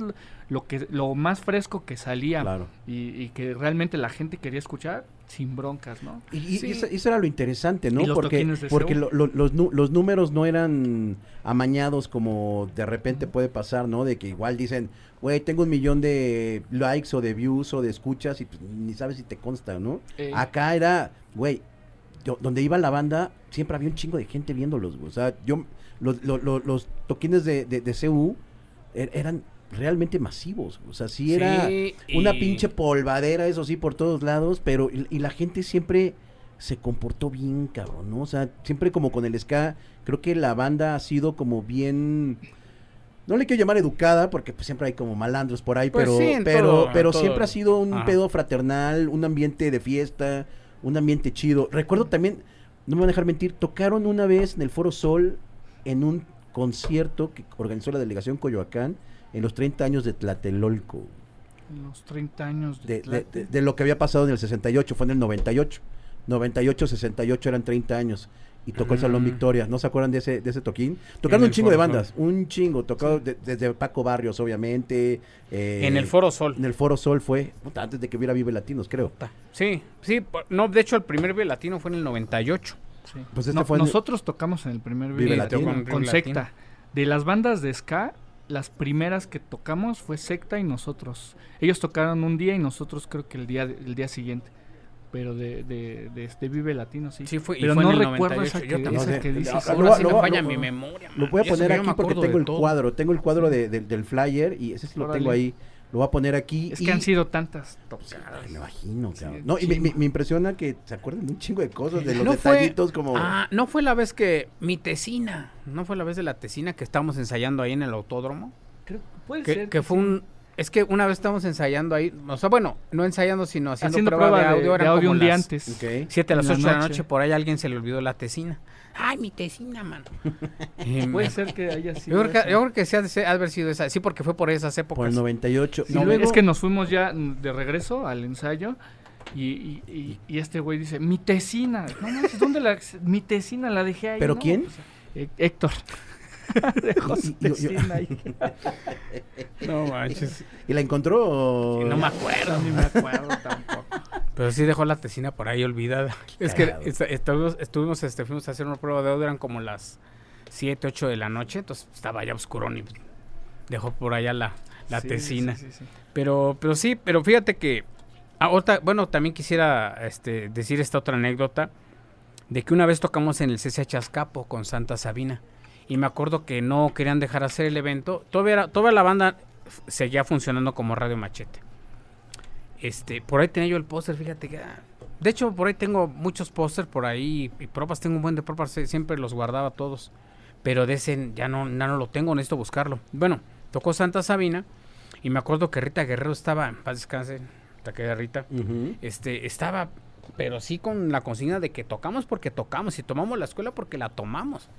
lo que lo más fresco que salía Claro. y, y que realmente la gente quería escuchar sin broncas, ¿no? Y, y- Sí. y eso, eso era lo interesante, ¿no? Los porque porque Seúl. lo- lo- los, números no eran amañados como de repente puede pasar, ¿no? De que igual dicen, güey, tengo un millón de likes o de views o de escuchas y pues, ni sabes si te consta, ¿no? Eh, Acá era, güey, donde iba la banda, siempre había un chingo de gente viéndolos, güey. O sea, yo, los, lo- lo- los toquines de, de, de CU er- eran realmente masivos. O sea, sí era Sí, una y- pinche polvadera, eso sí, por todos lados, pero y, y la gente siempre se comportó bien, cabrón, ¿no? O sea, siempre como con el ska, creo que la banda ha sido como bien... No le quiero llamar educada, porque pues, siempre hay como malandros por ahí, Pues pero, sí, pero, todo- pero todo. siempre ha sido un Ajá. pedo fraternal, un ambiente de fiesta, un ambiente chido. Recuerdo también, no me van a dejar mentir, tocaron una vez en el Foro Sol en un concierto que organizó la delegación Coyoacán en los 30 años de Tlatelolco los 30 años de, de, de- Tlate. de- de lo que había pasado en el 68, fue en el 98. 98, 68 eran 30 años. Y tocó el Salón Mm. Victoria. ¿No se acuerdan de ese, de ese toquín? Tocaron En un chingo de bandas. Un chingo. Tocado de- desde Paco Barrios, obviamente. eh, En el Foro Sol. En el Foro Sol fue puta, antes de que hubiera Vive Latinos, creo. Sí, sí, no, de hecho el primer Vive Latino fue en el 98. Sí. Pues este No, fue en el- nosotros tocamos en el primer Vive video Latino. con, con. Secta. De las bandas de ska, las primeras que tocamos fue Secta y nosotros. Ellos tocaron un día y nosotros creo que el día el día siguiente. Pero de, de, de este Vive Latino, sí. Sí, fue, y Pero fue no en el recuerdo 98. esa Yo que, también. esa No sé. que dices. Ah, Ahora lo- sí lo- me lo- falla lo- mi memoria. Lo man. voy a poner aquí porque tengo el todo. cuadro. Tengo el cuadro de- de- del flyer y ese sí lo Órale. tengo ahí. Lo voy a poner aquí. Es y- que han sido tantas tocadas. me imagino, Sí. No, y me, chingo. me- me impresiona que se acuerden de un chingo de cosas, de los No fue- detallitos como... Ah, no fue la vez que mi tesina, no fue la vez de la tesina que estábamos ensayando ahí en el autódromo. Creo- puede Que, ser que fue sí. un. Es que una vez estábamos ensayando ahí, o sea, bueno, no ensayando, sino haciendo, haciendo prueba, prueba de audio. de, eran de audio como un día las antes. Siete a las la ocho de la noche. noche, por ahí a alguien se le olvidó la tesina. Ay, mi tesina, mano. Y Puede ser que haya sido. yo, creo que, yo creo que sí ha de haber sido esa. Sí, porque fue por esas épocas. Por el 98. No, y luego, Es que nos fuimos ya de regreso al ensayo y, y- y- y este güey dice, mi tesina. No manches, ¿dónde la...? Mi tesina la dejé ahí. ¿Pero No, quién? pues, Hé- Héctor. Dejó su tesina ahí. No manches. ¿Y la encontró? o- No me acuerdo. Ni me acuerdo tampoco. Pero sí dejó la tesina por ahí olvidada. Es que estuvimos, estuvimos, este, fuimos a hacer una prueba de audio, eran como las 7, 8 de la noche, entonces estaba ya oscurón y dejó por allá la, la Sí, tesina. sí, sí, sí. Pero, pero sí, pero fíjate que ahorita, bueno, también quisiera este, decir esta otra anécdota de que una vez tocamos en el CCH Azcapo con Santa Sabina y me acuerdo que no querían dejar hacer el evento. Todavía, era- toda la banda seguía funcionando como Radio Machete. Este, por ahí tenía yo el póster, fíjate que de hecho por ahí tengo muchos pósters por ahí y propas, tengo un buen de propas, siempre los guardaba todos. Pero de ese ya no, ya no lo tengo, necesito buscarlo. Bueno, tocó Santa Sabina y me acuerdo que Rita Guerrero estaba, en paz descanse, que Rita, este, estaba, pero sí con la consigna de que tocamos porque tocamos y tomamos la escuela porque la tomamos.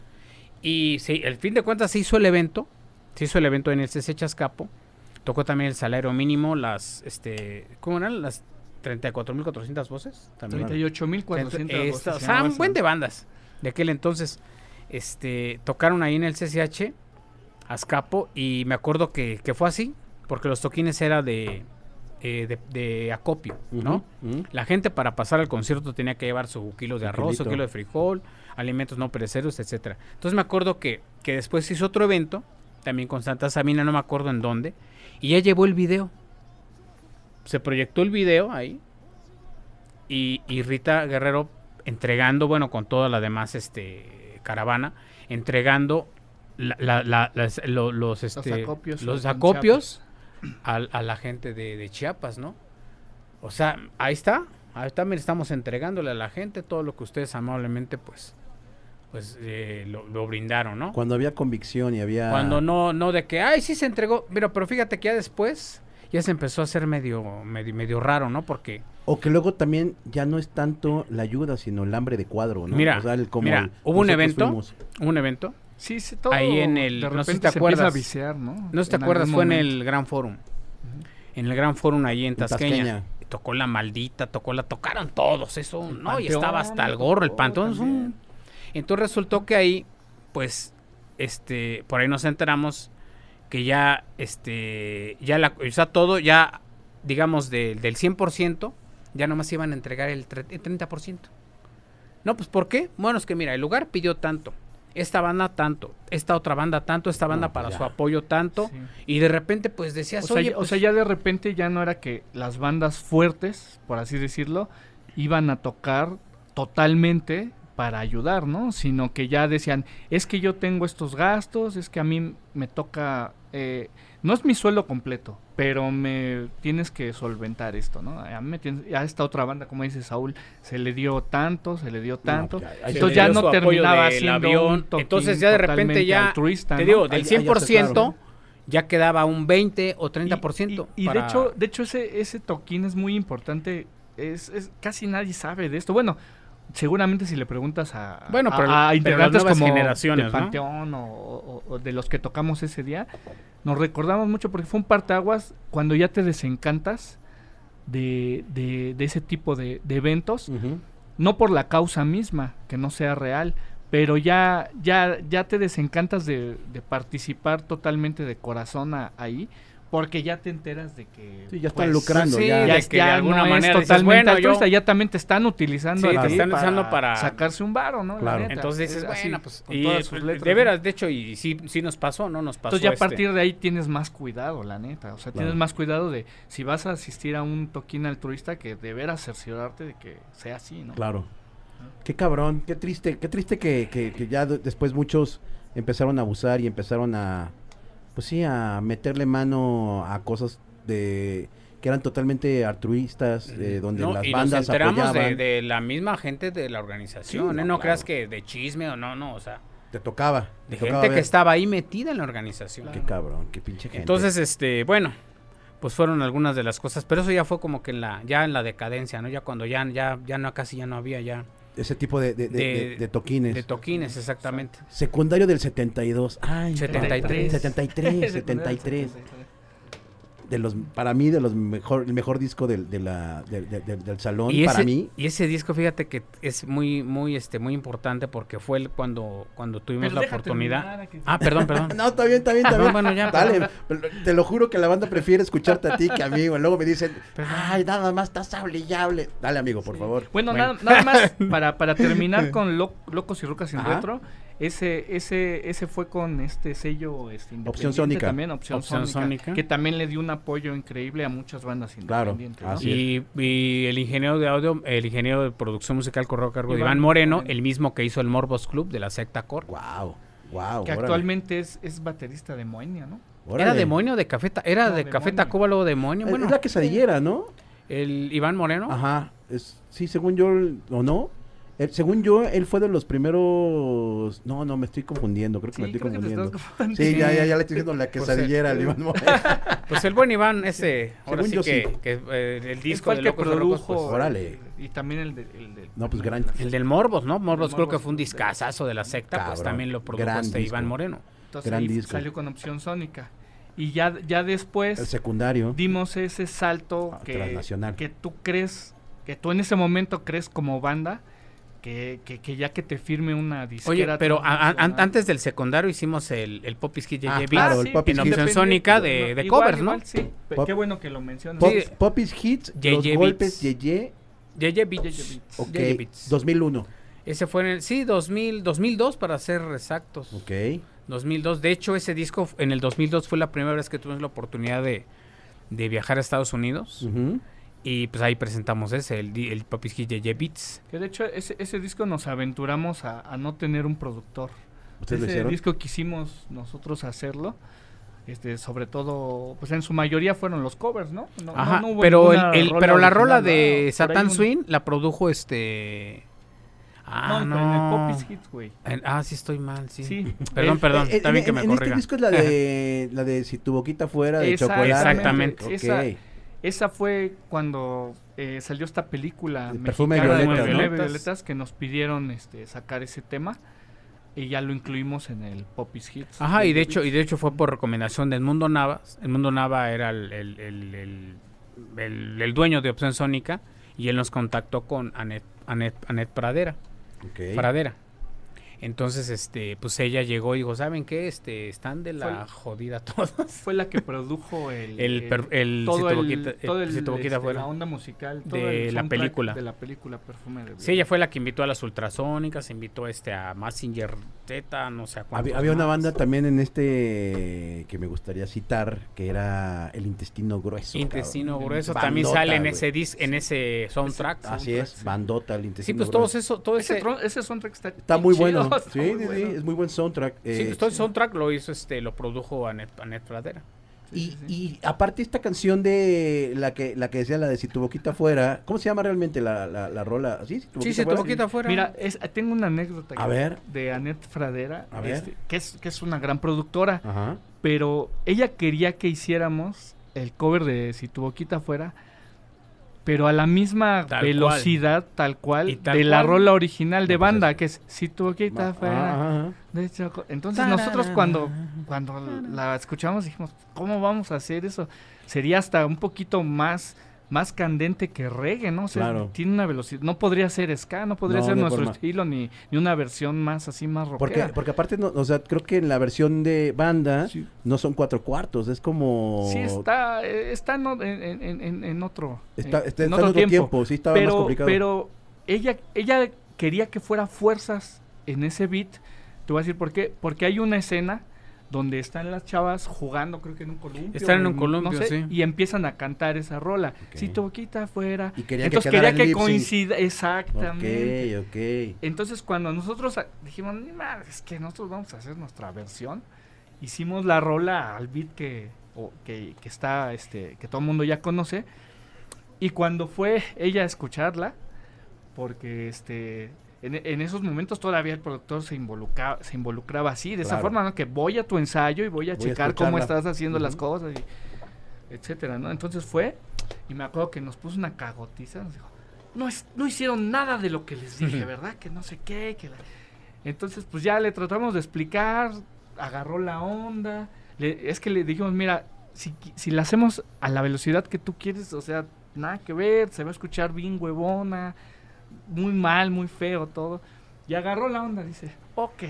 Y sí, el fin de cuentas se hizo el evento, se hizo el evento en el CC Chascapo, tocó también el salario mínimo, las, este, ¿cómo eran? Las 34.400 voces. También. 38.400 Esta- voces, o se sea, un buen de bandas de aquel entonces. Este, tocaron ahí en el CCH, Azcapo, y me acuerdo que, que fue así, porque los toquines era de, eh, de, de acopio, ¿no? La gente para pasar al concierto tenía que llevar su kilo de arroz, su kilo de frijol, alimentos no perecederos, etcétera. Entonces me acuerdo que, que después hizo otro evento, también con Santa Sabina, no me acuerdo en dónde, y ya llevó el video. Se proyectó el video ahí, y, y Rita Guerrero entregando, bueno, con toda la demás este caravana, entregando la- la- la- las- lo- los, este, acopios los acopios a, la gente de, de Chiapas, ¿no? O sea, ahí está, ahí también estamos entregándole a la gente todo lo que ustedes amablemente, pues, pues eh, lo, lo brindaron, ¿no? Cuando había convicción y había... Cuando no, no de que, ay, sí se entregó, pero, pero fíjate que ya después ya se empezó a hacer medio, medio, medio raro, ¿no? Porque O que luego también ya no es tanto la ayuda, sino el hambre de cuadro, ¿no? Mira, O sea, el- como mira, el- hubo un evento, fuimos. hubo un evento, Sí, sí, todo Ahí en el- de no sé si te se acuerdas. a viciar, ¿no? no sé si te En acuerdas, fue en el Gran Forum. En el Gran Forum ahí en En Tasqueña. Tasqueña. Tocó la maldita, tocó la, tocaron todos, eso, El no, y estaba hasta el gorro, el pantón es un. Entonces resultó que ahí, pues, este, por ahí nos enteramos que ya, este, ya la, o sea, todo ya, digamos, de- del 100%, ya nomás iban a entregar el, tre- el 30%. No, pues, ¿por qué? Bueno, es que mira, el lugar pidió tanto, esta banda tanto, esta otra banda tanto, esta banda No, para ya. su apoyo tanto, Sí. y de repente, pues, O decías, sea, oye, ya- o pues, sea, ya de repente ya no era que las bandas fuertes, por así decirlo, iban a tocar totalmente para ayudar, ¿no? Sino que ya decían, es que yo tengo estos gastos, es que a mí me toca, eh, no es mi sueldo completo, pero me tienes que solventar esto, ¿no? A, mí me tienes- a esta otra banda, como dice Saúl, se le dio tanto, se le dio tanto. ahí entonces ya no terminaba siendo avión. un toquín Entonces ya de repente ya, te ¿no? digo, Ahí- del ahí ya se 100% claro, ya quedaba un 20 o 30%. Y, y- y para- de hecho, de hecho ese, ese toquín es muy importante. Es, es- casi nadie sabe de esto. Bueno, seguramente si le preguntas a, Bueno, a- pero- a pero integrantes como generaciones, de ¿no? Panteón o, o- o de los que tocamos ese día, nos recordamos mucho porque fue un parteaguas cuando ya te desencantas de, de- de ese tipo de, de eventos. No por la causa misma, que no sea real, pero ya, ya, ya te desencantas de, de participar totalmente de corazón a- ahí, porque ya te enteras de que Sí, ya están pues, lucrando. sí, ya. ya, de que de alguna no es manera dices, totalmente bueno, yo- altruista, ya también te están utilizando Sí, a te están usando para- sacarse un varo, ¿no? La Claro. neta, Entonces dices, bueno, pues, con y, todas sus letras, de ¿no? veras, de hecho, y sí, sí nos pasó, ¿no? Nos pasó. Entonces ya a este, partir de ahí tienes más cuidado, la neta. O sea, Claro. tienes más cuidado de si vas a asistir a un toquín altruista que de veras cerciorarte de que sea así, ¿no? Claro. Qué cabrón, qué triste, qué triste que, que- que ya de- después muchos empezaron a abusar y empezaron a, pues sí, a meterle mano a cosas de que eran totalmente altruistas, eh, donde no, las y bandas nos enteramos de, apoyaban. de la misma gente de la organización, Sí, ¿eh? no, No, creas que de chisme o no, no, o sea, Te tocaba. de tocaba gente que estaba ahí metida en la organización. Qué cabrón, qué pinche gente. Entonces, este, bueno, pues fueron algunas de las cosas, pero eso ya fue como que en la, ya en la decadencia, ¿no? Ya cuando ya, ya, ya no, casi ya no había ya ese tipo de, de, de- de- toquines. de toquines, exactamente. Secundario del 72. Ay, 73. 73, 73. De los, para mí, de los mejor, el mejor disco del, de la, del- del- del- del salón. Y para ese, mí, y ese disco, fíjate que es muy, muy, este, muy importante porque fue el cuando, cuando tuvimos la oportunidad. Ah, perdón, perdón. No, está bien, está bien, está bien. Bueno, ya, Dale, pero te lo juro que la banda prefiere escucharte a ti que a mí, güey. Luego me dicen, ay, nada más estás hable y hable. Dale, amigo, por favor. Bueno, Bueno. Nada, nada más para, para terminar con Lo- Locos y Rucas sin Ajá. Retro, ese, ese, ese fue con este sello este, Opción independiente Sónica. también, Opción, Opción Sónica, Sónica. que también le dio un apoyo increíble a muchas bandas Claro, independientes. ¿no? así Y, y el ingeniero de audio, el ingeniero de producción musical corrió a cargo de Iván Iván Moreno, Moreno. el mismo que hizo el Morbos Club de la secta Core. Wow, wow. que actualmente es, es baterista de Moenia, ¿no? ¿Era demonio de Café Ta- Era No, de Café. Tacuba luego demonio? Es, Bueno, es la quesadillera, ¿no? el Iván Moreno. Ajá. Es, sí, según yo, o no. Eh, según yo, él fue de los primeros. No, no, me estoy confundiendo. Creo que me estoy que confundiendo. Sí, ya, ya, ya le estoy diciendo la Pues, quesadillera al eh, Iván Moreno. Pues el buen Iván, ese, ahora Según sí yo que, sí. que, eh, el disco de el que Locos produjo. pues, órale. Y también el de. El de No, pues, gran- el del Morbos, ¿no? Morbos creo que fue un de- discazazo de la secta, pues también lo produjo gran este disco. Iván Moreno. Entonces Gran ahí disco. salió con opción sónica. Y ya, ya después El secundario. dimos ese salto Ah, que, transnacional. que tú crees, que tú en ese momento crees como banda, que, que, que ya que te firme una disquera. Oye, pero a- a- antes del secundario hicimos el, el Popis Kid Ah, JJ claro, el Popis opción sónica de, de Igual, covers, igual, ¿no? Sí, Pop- qué bueno que lo mencionas. Pop- Sí. Popis Hits, los JJ golpes. Yeye. JJ Beats. JJ Beats. Ok, JJ Beats. 2001. Ese fue en el, sí, 2000, 2002 para ser exactos. Ok. 2002. De hecho, ese disco en el 2002 fue la primera vez que tuvimos la oportunidad de, de viajar a Estados Unidos. Ujú. Y pues ahí presentamos ese, el, el Popis Kid JJ Beats. Que de hecho ese, ese disco nos aventuramos a, a no tener un productor. ¿Ustedes ese disco quisimos nosotros hacerlo. Este, sobre todo, pues en su mayoría fueron los covers, ¿no? No- Ajá, no hubo pero, el, el- pero la rola de ¿no? Satan un- Swing la produjo este... Ah, no, no. pero en el Popis Hits, güey. Ah, sí estoy mal, sí. Sí. Perdón, Eh, perdón, Eh, está bien en- que me en este disco es la de, la de Si tu boquita fuera de chocolate. Exactamente. Ok. Esa, esa fue cuando eh, salió esta película El perfume mexicana de violeta, Nueve ¿no? Violetas que nos pidieron este, sacar ese tema y ya lo incluimos en el Popis Hits. Ajá, y de hecho, y de hecho fue por recomendación del Mundo Navas. El Mundo Nava era el, el, el, el- el- el dueño de Opción Sónica y él nos contactó con Anet, Anet, Anet Pradera. Ok. Pradera. Entonces, este, pues ella llegó y dijo, ¿saben qué? Este, están de la Fue- jodida todos. Fue la que produjo el, El per- el todo Si el, boquita- el todo el, Si este, fuera. la onda musical todo De el la soundtrack película. de la película Perfume de Sí, ella fue la que invitó a las ultrasónicas, invitó este a Massinger Z, no sé a Había, había una banda también en este que me gustaría citar, que era El Intestino Grueso. Intestino cabrón. grueso Bandota, también sale en ese dis, en ese soundtrack. Así es, sí. bandota, El sí, Intestino pues Grueso. todos eso, todo ese, ese, ese soundtrack está, Está muy chido, bueno. Está Sí, sí, sí, es muy buen soundtrack. sí, eh, todo el soundtrack lo hizo este, lo produjo Anet, Anet Pradera. Sí, y, sí, sí. y aparte esta canción de la que la que decía la de Si tu boquita fuera, ¿cómo se llama realmente la, la, la rola? Sí, si tu Sí, boquita si tu fuera. boquita. Mira, es- tengo una anécdota A ver. de Annette Fradera, A ver. este, que, es, que es una gran productora, Ajá. pero ella quería que hiciéramos el cover de Si tu boquita fuera, pero a la misma Tal velocidad, tal cual, tal de la rola original de pues banda, que es Si tu boquita Ah, fuera. de choco- Entonces nosotros cuando, cuando la escuchamos dijimos, ¿cómo vamos a hacer eso? Sería hasta un poquito más más candente que reggae, ¿no? O sea, Claro. tiene una velocidad, no podría ser ska, no podría No, ser nuestro forma. estilo ni, ni una versión más así más Porque, rockera. porque aparte, no, o sea, creo que en la versión de banda Sí. no son cuatro cuartos, es como... Sí, está, está en, en, en- otro, Está, está- en está otro tiempo. sí, estaba más complicado. pero ella, ella quería que fuera fuerzas en ese beat. Te voy a decir por qué. Porque hay una escena donde están las chavas jugando, creo que en un columpio. Están en un no columpio, sé, sí. Y empiezan a cantar esa rola. Si tu boquita afuera. Y quería que Entonces quedara quería que coincida. Exactamente. Ok, ok. Entonces cuando nosotros dijimos, "Ni madre, es que nosotros vamos a hacer nuestra versión, hicimos la rola al beat que, o- que, que está, este, que todo el mundo ya conoce. Y cuando fue ella a escucharla, porque este, en, en esos momentos todavía el productor se involucraba, se involucraba así, de esa Claro. forma, ¿no? Que voy a tu ensayo y voy a Voy a checar cómo escucharla. estás haciendo las Ujú. cosas, y etcétera, ¿no? Entonces fue, y me acuerdo que nos puso una cagotiza, nos dijo, no, es- no hicieron nada de lo que les dije, ¿verdad? Que no sé qué, que la-". Entonces, pues ya le tratamos de explicar, agarró la onda, le- es que le dijimos, mira, si, si la hacemos a la velocidad que tú quieres, o sea, nada que ver, se va a escuchar bien huevona, muy mal, muy feo todo. Y agarró la onda, dice, ok,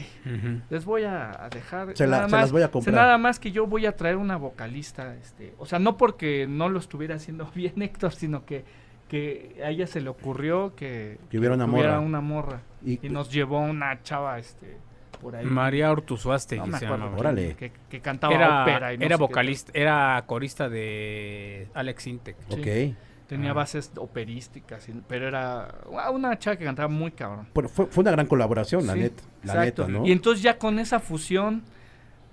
les voy a, dejar. Se la- nada se las voy a comprar. nada más que yo voy a traer una vocalista, este, o sea, no porque no lo estuviera haciendo bien Héctor, sino que, que a ella se le ocurrió que, Que hubiera una morra. una morra. Y, Y nos llevó una chava, este, por ahí. María Ortuzuaste no Órale. Que, que cantaba Era, ópera y no era qué. vocalista, era corista de Alex Intec. sí. ok. Tenía Ah. bases operísticas, y- pero era una chava que cantaba muy cabrón. Pero fue, fue una gran colaboración, la Sí, neta. La exacto. neta, ¿no? Y entonces ya con esa fusión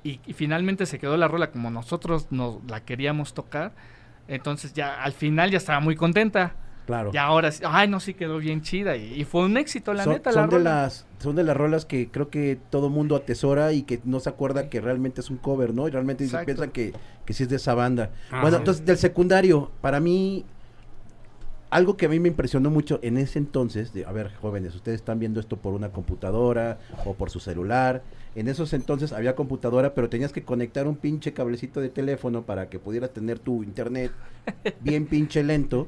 y, y finalmente se quedó la rola como nosotros nos la queríamos tocar, entonces ya al final ya estaba muy contenta. claro. Y ahora sí, ay no, sí quedó bien chida y, y fue un éxito la son, neta son la de rola. las son de las rolas que creo que todo mundo atesora y que no se acuerda que realmente es un cover, ¿no? Y realmente piensan que, que sí es de esa banda. Bueno, entonces del secundario, para mí algo que a mí me impresionó mucho en ese entonces, de, a ver, jóvenes, ustedes están viendo esto por una computadora o por su celular. En esos entonces había computadora, pero tenías que conectar un pinche cablecito de teléfono para que pudieras tener tu internet bien pinche lento.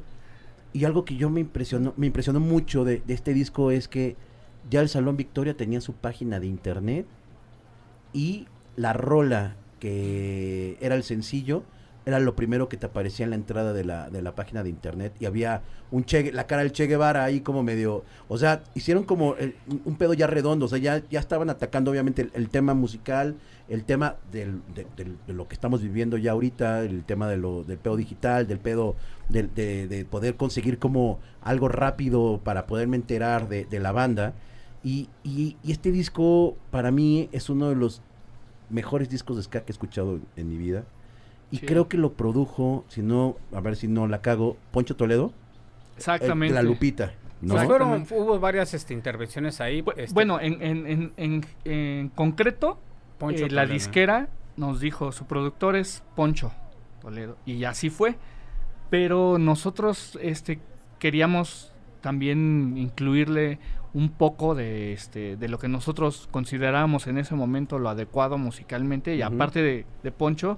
Y algo que yo me impresionó, me impresionó mucho de, de este disco es que ya el Salón Victoria tenía su página de internet y la rola que era el sencillo era lo primero que te aparecía en la entrada de la, de la página de internet y había un che, la cara del Che Guevara ahí como medio, o sea, hicieron como un- pedo ya redondo, o sea, ya, ya estaban atacando obviamente el, tema musical, el tema de, lo que estamos viviendo ya ahorita, el tema de lo, del pedo digital, del pedo de, de poder conseguir como algo rápido para poderme enterar de, la banda. Y, y- y este disco para mí es uno de los mejores discos de ska que he escuchado en mi vida. Y Sí. creo que lo produjo, si no, a ver si no la cago, Poncho Toledo, Exactamente. la Lupita. ¿no? Fueron, hubo varias este, intervenciones ahí. Bu- este, Bueno, en, en, en, en, en concreto, Poncho eh, la Toledo. disquera nos dijo, su productor es Poncho Toledo. Y así fue. Pero nosotros este, queríamos también incluirle un poco de, este, de lo que nosotros considerábamos en ese momento lo adecuado musicalmente. Y aparte de, de Poncho,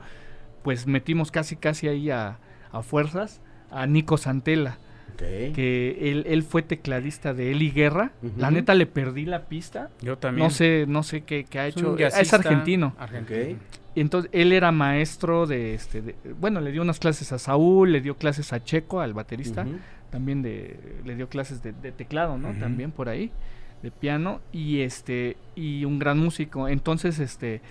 pues metimos casi casi ahí a, a fuerzas a Nico Santela. que él, él fue tecladista de Eli Guerra. La neta le perdí la pista. Yo también. No sé, no sé qué, qué ha Es hecho. Es argentino. argentino. Y entonces él era maestro de este, de- bueno, le dio unas clases a Saúl, le dio clases a Checo, al baterista, también de, le dio clases de, de teclado, ¿no? También por ahí, de piano y este y un gran músico. Entonces, este,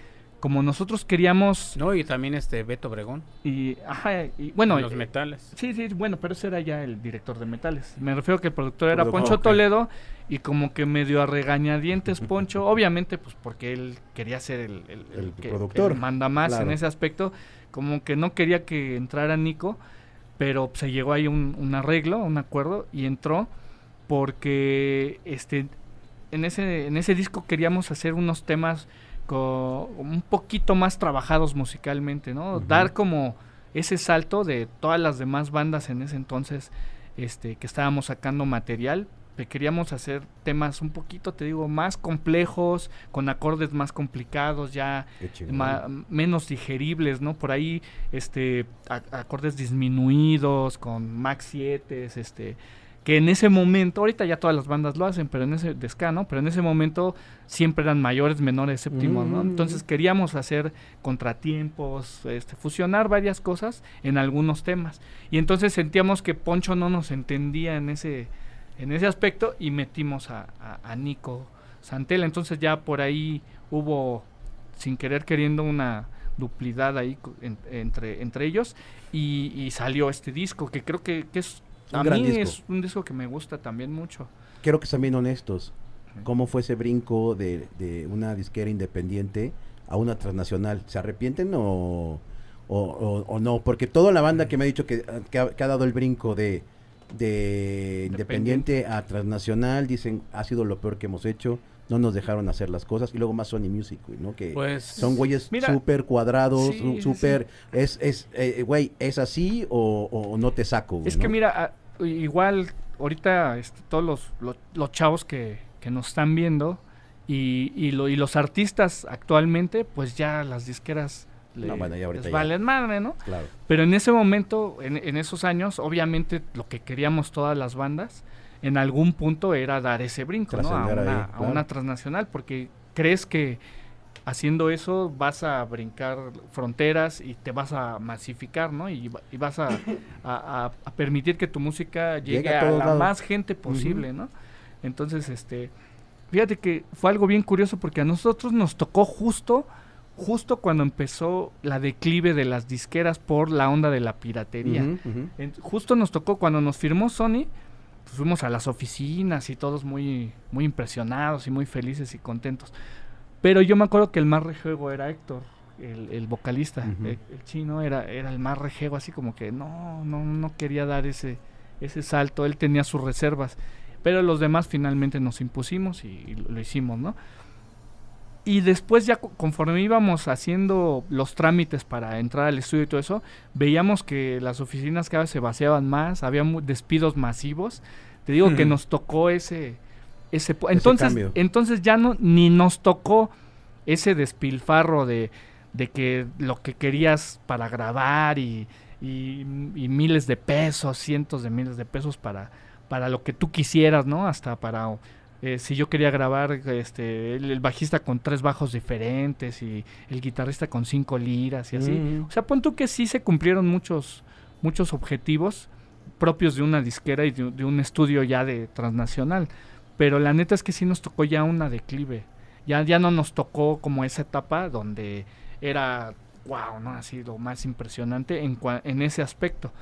como nosotros queríamos No, y también este Beto Obregón. y ajá, y bueno, en los eh, metales. Sí, sí, bueno, pero ese era ya el director de metales. Me refiero que el productor era Poncho. Toledo y como que medio a regañadientes Poncho, obviamente pues porque él quería ser el, el- El que- productor, que manda más claro. en ese aspecto, como que no quería que entrara Nico, pero se llegó ahí un, un arreglo, un acuerdo y entró porque este en ese en ese disco queríamos hacer unos temas co- un poquito más trabajados musicalmente, ¿no? Dar como ese salto de todas las demás bandas en ese entonces este que estábamos sacando material que queríamos hacer temas un poquito te digo más complejos con acordes más complicados ya ma- menos digeribles no por ahí este a- acordes disminuidos con max 7 este que en ese momento ahorita ya todas las bandas lo hacen pero en ese de ska, ¿no? pero en ese momento siempre eran mayores menores séptimos no Mm. entonces queríamos hacer contratiempos este fusionar varias cosas en algunos temas y entonces sentíamos que Poncho no nos entendía en ese en ese aspecto y metimos a, a- a Nico Santela entonces ya por ahí hubo sin querer queriendo una duplidad ahí en- entre entre ellos y, y salió este disco que creo que, que es Un a gran mí disco. es un disco que me gusta también mucho Quiero que sean bien honestos. ¿Cómo fue ese brinco de, de una disquera independiente a una transnacional? ¿Se arrepienten o, o, o- o no? Porque toda la banda que me ha dicho que, que ha, que ha dado el brinco de, de independiente a transnacional dicen ha sido lo peor que hemos hecho. No nos dejaron hacer las cosas. Y luego más Sony Music, güey, ¿no? Que Pues son güeyes súper cuadrados, sí, su- sí, súper... Es, es, eh, güey, ¿es así o, o no te saco? güey, Es que mira, a- igual ahorita este, todos los, los, los chavos que, que nos están viendo y, y, lo- y los artistas actualmente, pues ya las disqueras le- No, bueno, ya ahorita les valen madre, ¿no? Claro. Pero en ese momento, en, en esos años, obviamente lo que queríamos todas las bandas, en algún punto era dar ese brinco, ¿no? A una, ahí, a claro. una transnacional, porque crees que haciendo eso vas a brincar fronteras y te vas a masificar, ¿no? Y, va- y vas a, a- a- a permitir que tu música llegue Llega a la lados. más gente posible, ¿no? Entonces, este, fíjate que fue algo bien curioso porque a nosotros nos tocó justo, justo cuando empezó la declive de las disqueras por la onda de la piratería. En- justo nos tocó cuando nos firmó Sony, pues fuimos a las oficinas y todos muy, muy impresionados y muy felices y contentos. Pero yo me acuerdo que el más rejego era Héctor, el, el vocalista, el, el chino era, era el más rejego, así como que no, no, no quería dar ese, ese salto, él tenía sus reservas. Pero los demás finalmente nos impusimos y, y lo hicimos, ¿no? Y después ya co- conforme íbamos haciendo los trámites para entrar al estudio y todo eso, veíamos que las oficinas cada vez se vaciaban más, había despidos masivos. Te digo que nos tocó ese ese entonces cambio. entonces ya no ni nos tocó ese despilfarro de de que lo que querías para grabar y, y, y miles de pesos, cientos de miles de pesos para para lo que tú quisieras, ¿no? Hasta para eh, si yo quería grabar este el, el bajista con tres bajos diferentes y el guitarrista con cinco liras y así. Mm. O sea, pon tú que sí se cumplieron muchos muchos objetivos propios de una disquera y de, de un estudio ya de transnacional. Pero la neta es que sí nos tocó ya una declive. Ya, ya no nos tocó como esa etapa donde era wow, ¿no? Así lo más impresionante en, en ese aspecto.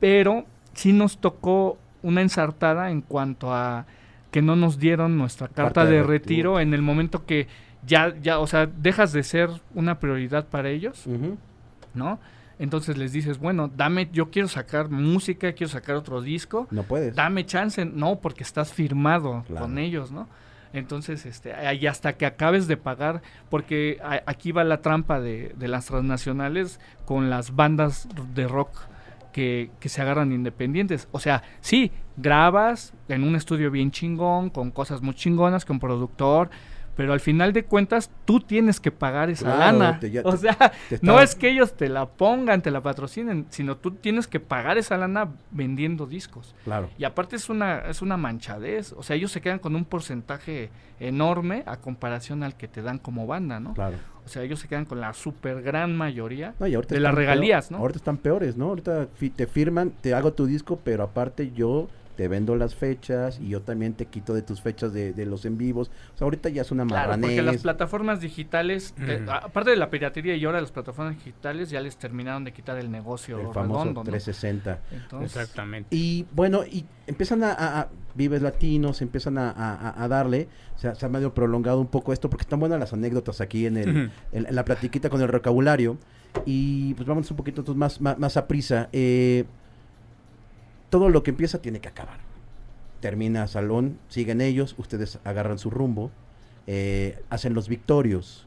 Pero sí nos tocó una ensartada en cuanto a que no nos dieron nuestra carta, de de, retiro. retiro en el momento que ya, ya, o sea, dejas de ser una prioridad para ellos. ¿no? Entonces les dices, bueno, dame, yo quiero sacar música, quiero sacar otro disco, No puedes. dame chance, no, porque estás firmado Claro. con ellos, ¿no? Entonces, este, y hasta que acabes de pagar, porque a- aquí va la trampa de, de las transnacionales con las bandas de rock que, que se agarran independientes. O sea, sí, grabas en un estudio bien chingón, con cosas muy chingonas, con productor, pero al final de cuentas tú tienes que pagar esa Claro, lana. te- ya o sea, te no es que ellos te la pongan, te la patrocinen, sino tú tienes que pagar esa lana vendiendo discos. Claro. Y aparte es una, es una manchadez, o sea, ellos se quedan con un porcentaje enorme a comparación al que te dan como banda, ¿no? Claro. O sea, ellos se quedan con la super gran mayoría No, de las regalías, peor- ¿no? Ahorita están peores, ¿no? Ahorita te firman, te hago tu disco, pero aparte yo te vendo las fechas y yo también te quito de tus fechas de, de los en vivos. O sea, ahorita ya es una Claro, porque las plataformas digitales, eh, aparte de la piratería y ahora las plataformas digitales ya les terminaron de quitar el negocio el famoso redondo, ¿no? 360. Entonces, Exactamente. Y bueno, y empiezan a, a- a- Vives Latinos, empiezan a, a- a- a darle, se ha, se ha medio prolongado un poco esto, porque están buenas las anécdotas aquí en, el, en, en la platiquita con el vocabulario. Y pues vamos un poquito entonces, más, más, más a prisa. Eh, todo lo que empieza tiene que acabar. Termina Salón, siguen ellos, ustedes agarran su rumbo, eh, hacen los victorios.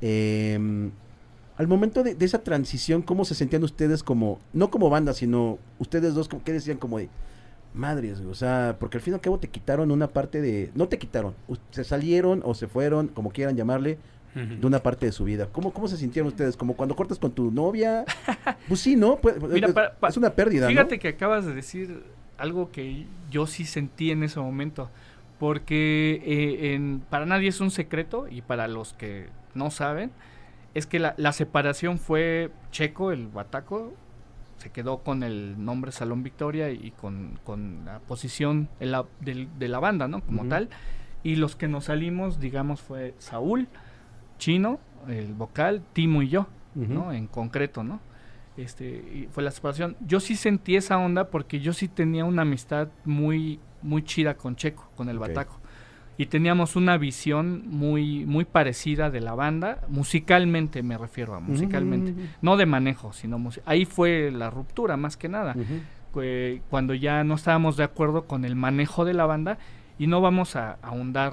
Eh, al momento de, esa transición, ¿cómo se sentían ustedes como, no como banda, sino ustedes dos, ¿qué decían como de, madres, güey", o sea, porque al fin y al cabo te quitaron una parte de, no te quitaron, se salieron o se fueron, como quieran llamarle, De una parte de su vida. ¿Cómo, cómo se sintieron ustedes? Como cuando cortas con tu novia. Pues sí, ¿no? Pues, Mira, es, pa- pa- es una pérdida, Fíjate ¿no? que acabas de decir algo que yo sí sentí en ese momento, porque eh, en- para nadie es un secreto y para los que no saben, es que la, la separación fue Checo, el bataco, se quedó con el nombre Salón Victoria y con, con la posición en la- del- de la banda, ¿no? Como Ujú. tal. Y los que nos salimos, digamos, fue Saúl, Chino, el vocal, Timo y yo. ¿no? En concreto, ¿no? Este, y fue la separación. Yo sí sentí esa onda porque yo sí tenía una amistad muy, muy chida con Checo, con el. Bataco. Y teníamos una visión muy, muy parecida de la banda, musicalmente me refiero a musicalmente. No de manejo, sino ahí fue la ruptura más que nada. cuando ya no estábamos de acuerdo con el manejo de la banda y no vamos a ahondar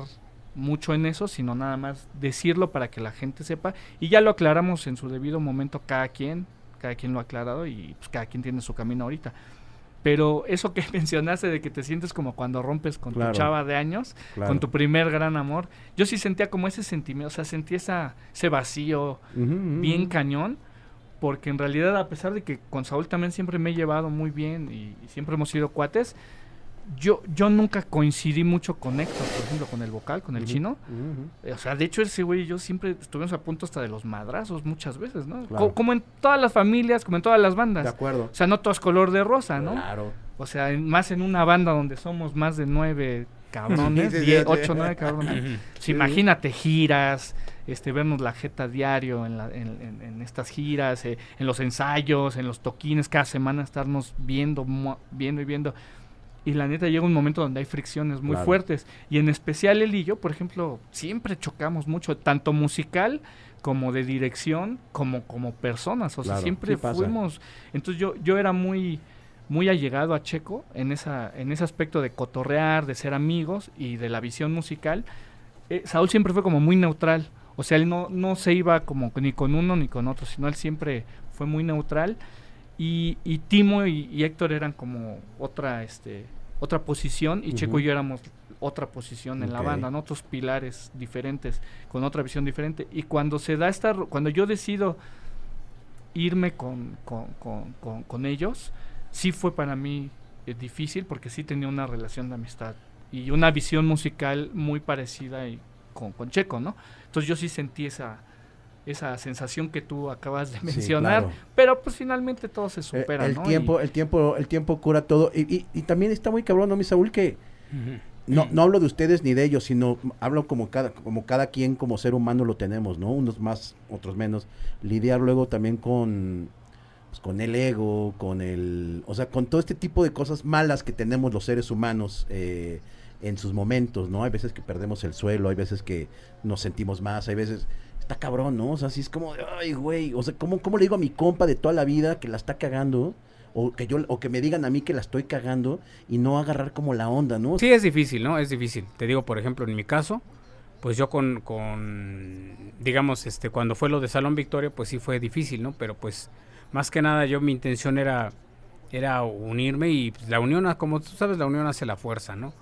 mucho en eso, sino nada más decirlo para que la gente sepa y ya lo aclaramos en su debido momento cada quien, cada quien lo ha aclarado y pues cada quien tiene su camino ahorita. Pero eso que mencionaste de que te sientes como cuando rompes con Claro. tu chava de años, Claro. con tu primer gran amor, yo sí sentía como ese sentimiento, o sea, sentí esa, ese vacío, bien cañón, porque en realidad a pesar de que con Saúl también siempre me he llevado muy bien y, y siempre hemos sido cuates, yo, yo nunca coincidí mucho con Héctor, por ejemplo, con el vocal, con el chino. ujú. O sea, de hecho ese güey y yo siempre estuvimos a punto hasta de los madrazos muchas veces, ¿no? Claro. Co- como en todas las familias, como en todas las De bandas. acuerdo. O sea, no todo es color de rosa, ¿no? Claro. O sea, en- más en una banda donde somos más de nueve cabrones, diez, ocho, nueve cabrones. Sí. imagínate giras, este, vernos la jeta diario en, la- en- en- en estas giras, eh, en los ensayos, en los toquines, cada semana estarnos viendo, viendo y viendo. Y la neta llega un momento donde hay fricciones muy Claro. fuertes. Y en especial él y yo, por ejemplo, siempre chocamos mucho, tanto musical como de dirección, como como personas. O sea, siempre sí fuimos. Entonces yo, yo era muy muy allegado a Checo en esa en ese aspecto de cotorrear, de ser amigos y de la visión musical. Eh, Saúl siempre fue como muy neutral. O sea, él no, no se iba como ni con uno ni con otro, sino él siempre fue muy neutral. Y, y Timo y, y Héctor eran como otra, este, otra posición y Checo y yo éramos otra posición en la banda, ¿no? otros pilares diferentes, con otra visión diferente. Y cuando se da esta, cuando yo decido irme con, con, con, con- con ellos, sí fue para mí eh, difícil porque sí tenía una relación de amistad y una visión musical muy parecida y con, con Checo, ¿no? Entonces yo sí sentí esa, esa sensación que tú acabas de Sí, mencionar, claro. pero pues finalmente todo se Eh, supera, el ¿no? tiempo, el tiempo, el tiempo cura todo. Y, y- y también está muy cabrón, ¿no, mi Saúl? Que no, no hablo de ustedes ni de ellos, sino hablo como cada, como cada quien como ser humano lo tenemos, ¿no? Unos más, otros menos. Lidiar luego también con, pues, con el ego, con el, o sea, con todo este tipo de cosas malas que tenemos los seres humanos eh, en sus momentos, ¿no? Hay veces que perdemos el suelo, hay veces que nos sentimos más, hay veces está cabrón, ¿no? O sea, así es como, ay, güey, o sea, ¿cómo, ¿cómo le digo a mi compa de toda la vida que la está cagando? O que yo, o que me digan a mí que la estoy cagando y no agarrar como la onda, ¿no? Sí, es difícil, ¿no? Es difícil. Te digo, por ejemplo, en mi caso, pues yo con, con, digamos, este, cuando fue lo de Salón Victoria, pues sí fue difícil, ¿no? Pero pues, más que nada, yo mi intención era, era unirme y pues, la unión, como tú sabes, la unión hace la fuerza, ¿no?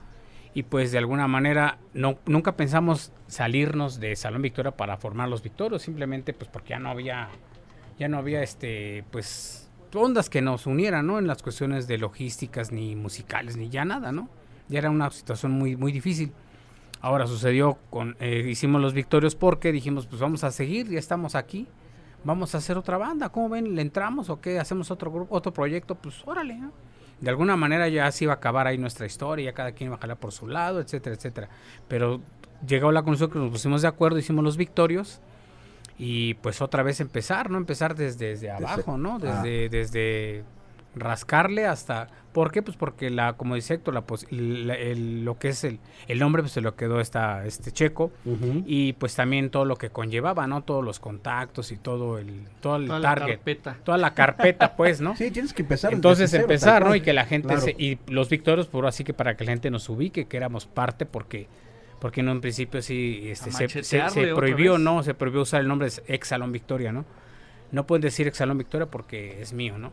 Y pues de alguna manera no, nunca pensamos salirnos de Salón Victoria para formar los Victorios, simplemente pues porque ya no había, ya no había este, pues ondas que nos unieran, ¿no? En las cuestiones de logísticas, ni musicales, ni ya nada, ¿no? Ya era una situación muy, muy difícil. Ahora sucedió con, eh, hicimos los Victorios porque dijimos, pues vamos a seguir, ya estamos aquí, vamos a hacer otra banda, ¿cómo ven? ¿Le entramos o qué? ¿Hacemos otro grupo, otro proyecto? Pues órale, ¿no? De alguna manera ya se iba a acabar ahí nuestra historia, ya cada quien iba a jalar por su lado, etcétera, etcétera. Pero llegó la conclusión que nos pusimos de acuerdo, hicimos los victorios y pues otra vez empezar, ¿no? Empezar desde, desde abajo, ¿no? Ah. Desde, desde rascarle hasta ¿por qué? pues porque la como dice Héctor la, pos- la- el- lo que es el, el nombre pues se lo quedó esta este checo y pues también todo lo que conllevaba no todos los contactos y todo el todo el Toda la target carpeta. toda la carpeta pues no Sí, tienes que empezar. entonces desde cero, empezar, ¿no? Y que la gente Claro. se, y los victorios, por así que para que la gente nos ubique, que éramos parte, porque porque en un principio sí este, se, se- prohibió. ¿no? Se prohibió usar el nombre de ex Salón Victoria, ¿no? No pueden decir ex Salón Victoria porque es mío, ¿no?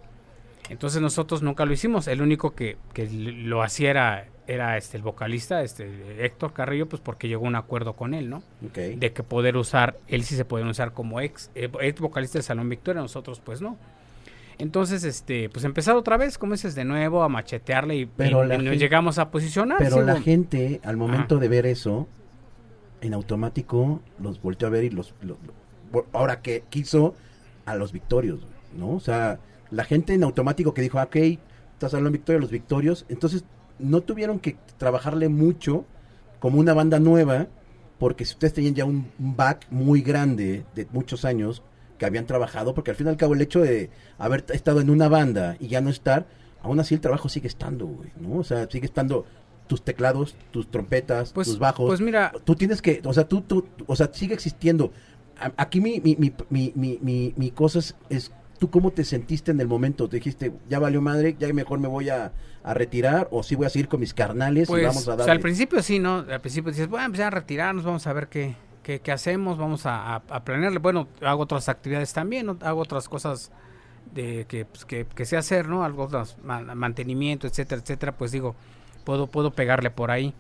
Entonces nosotros nunca lo hicimos. El único que, que lo hacía era, era este el vocalista, este Héctor Carrillo, pues porque llegó a un acuerdo con él, ¿no? De que poder usar, él sí se puede usar como ex, eh, ex vocalista del Salón Victoria, nosotros pues no. Entonces, este, pues empezar otra vez, como dices, de nuevo a machetearle y, Pero y nos llegamos a posicionar. Pero la gente, al momento de ver eso, en automático los volteó a ver y los... lo- lo- ahora que quiso a los victorios, ¿no? O sea, la gente en automático que dijo, "Ah, ok, estás hablando de victoria, los victorios, entonces no tuvieron que trabajarle mucho como una banda nueva, porque si ustedes tenían ya un, back muy grande de muchos años que habían trabajado, porque al fin y al cabo el hecho de haber estado en una banda y ya no estar, aún así el trabajo sigue estando, güey, ¿no? O sea, sigue estando tus teclados, tus trompetas, Pues, tus bajos. pues mira, Tú tienes que, o sea, tú, tú, o sea, sigue existiendo. Aquí mi, mi, mi, mi, mi, mi, mi cosa es, es, tú cómo te sentiste en el momento. Te dijiste, ya valió madre, ya mejor me voy a, a retirar, o sí voy a seguir con mis carnales pues, y vamos a o darle. sea, al principio sí, ¿no? Al principio dices, bueno, empezar a retirarnos, vamos a ver qué, qué, qué hacemos, vamos a, a, a planearle. Bueno, hago otras actividades también, ¿no? hago otras cosas de que, pues, que, que sé hacer, ¿no? Algo, otras, ma- mantenimiento, etcétera, etcétera, pues digo, puedo, puedo pegarle por ahí.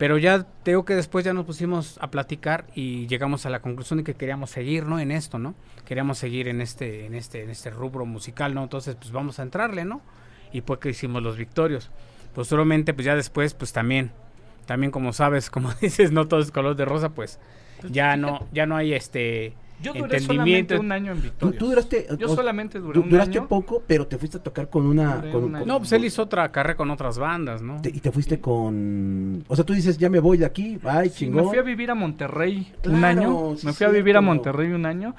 Pero ya tengo que después ya nos pusimos a platicar y llegamos a la conclusión de que queríamos seguir, ¿no? En esto, ¿no? Queríamos seguir en este, en este, en este rubro musical, ¿no? Entonces, pues vamos a entrarle, ¿no? Y fue que hicimos los victorios. Posteriormente, pues ya después, pues también, también como sabes, como dices, no todo es color de rosa, pues ya no, ya no hay este Yo duré entendimiento. solamente un año en Tú, Victoria. tú duraste, Yo o- solamente duré du- un duraste año. poco, pero te fuiste a tocar con una... Duré con- un con- año. No, pues él hizo otra carrera con otras bandas, ¿no? te- y te fuiste con... O sea, tú dices, ya me voy de aquí, ay, Sí, chingón. me fui a vivir a Monterrey un año. sí me fui a vivir a. Monterrey un año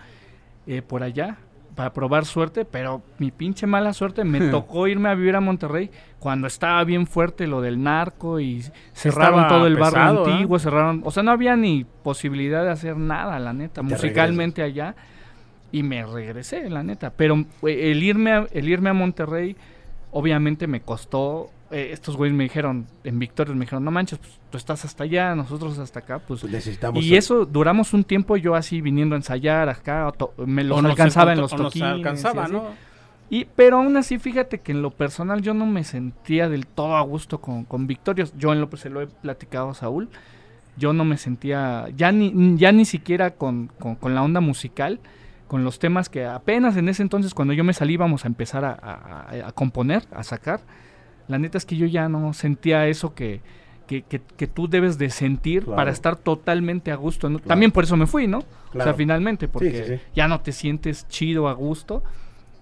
eh, por allá para probar suerte, pero mi pinche mala suerte me tocó irme a vivir a Monterrey cuando estaba bien fuerte lo del narco y cerraron Estaba todo el barrio ¿eh? antiguo, cerraron, o sea, no había ni posibilidad de hacer nada, la neta, Te musicalmente allá y me regresé, la neta, pero eh, el irme a, el irme a Monterrey obviamente me costó eh, estos güeyes me dijeron en Victorias me dijeron, "No manches, pues, tú estás hasta allá, nosotros hasta acá", pues Pues necesitamos... y eso duramos un tiempo yo así viniendo a ensayar acá, me los O nos alcanzaba en los toquines. alcanzaba. ¿no? Y, pero aún así, fíjate que en lo personal yo no me sentía del todo a gusto con, con Victorios. Yo en lo se lo he platicado a Saúl. Yo no me sentía, ya ni, ya ni siquiera con, con- con la onda musical, con los temas que apenas en ese entonces cuando yo me salí íbamos a empezar a- a componer, a sacar. La neta es que yo ya no sentía eso que, que, que- que tú debes de sentir Claro. para estar totalmente a gusto. ¿no? Claro. También por eso me fui, ¿no? O sea, finalmente, porque sí, sí. ya no te sientes chido a gusto.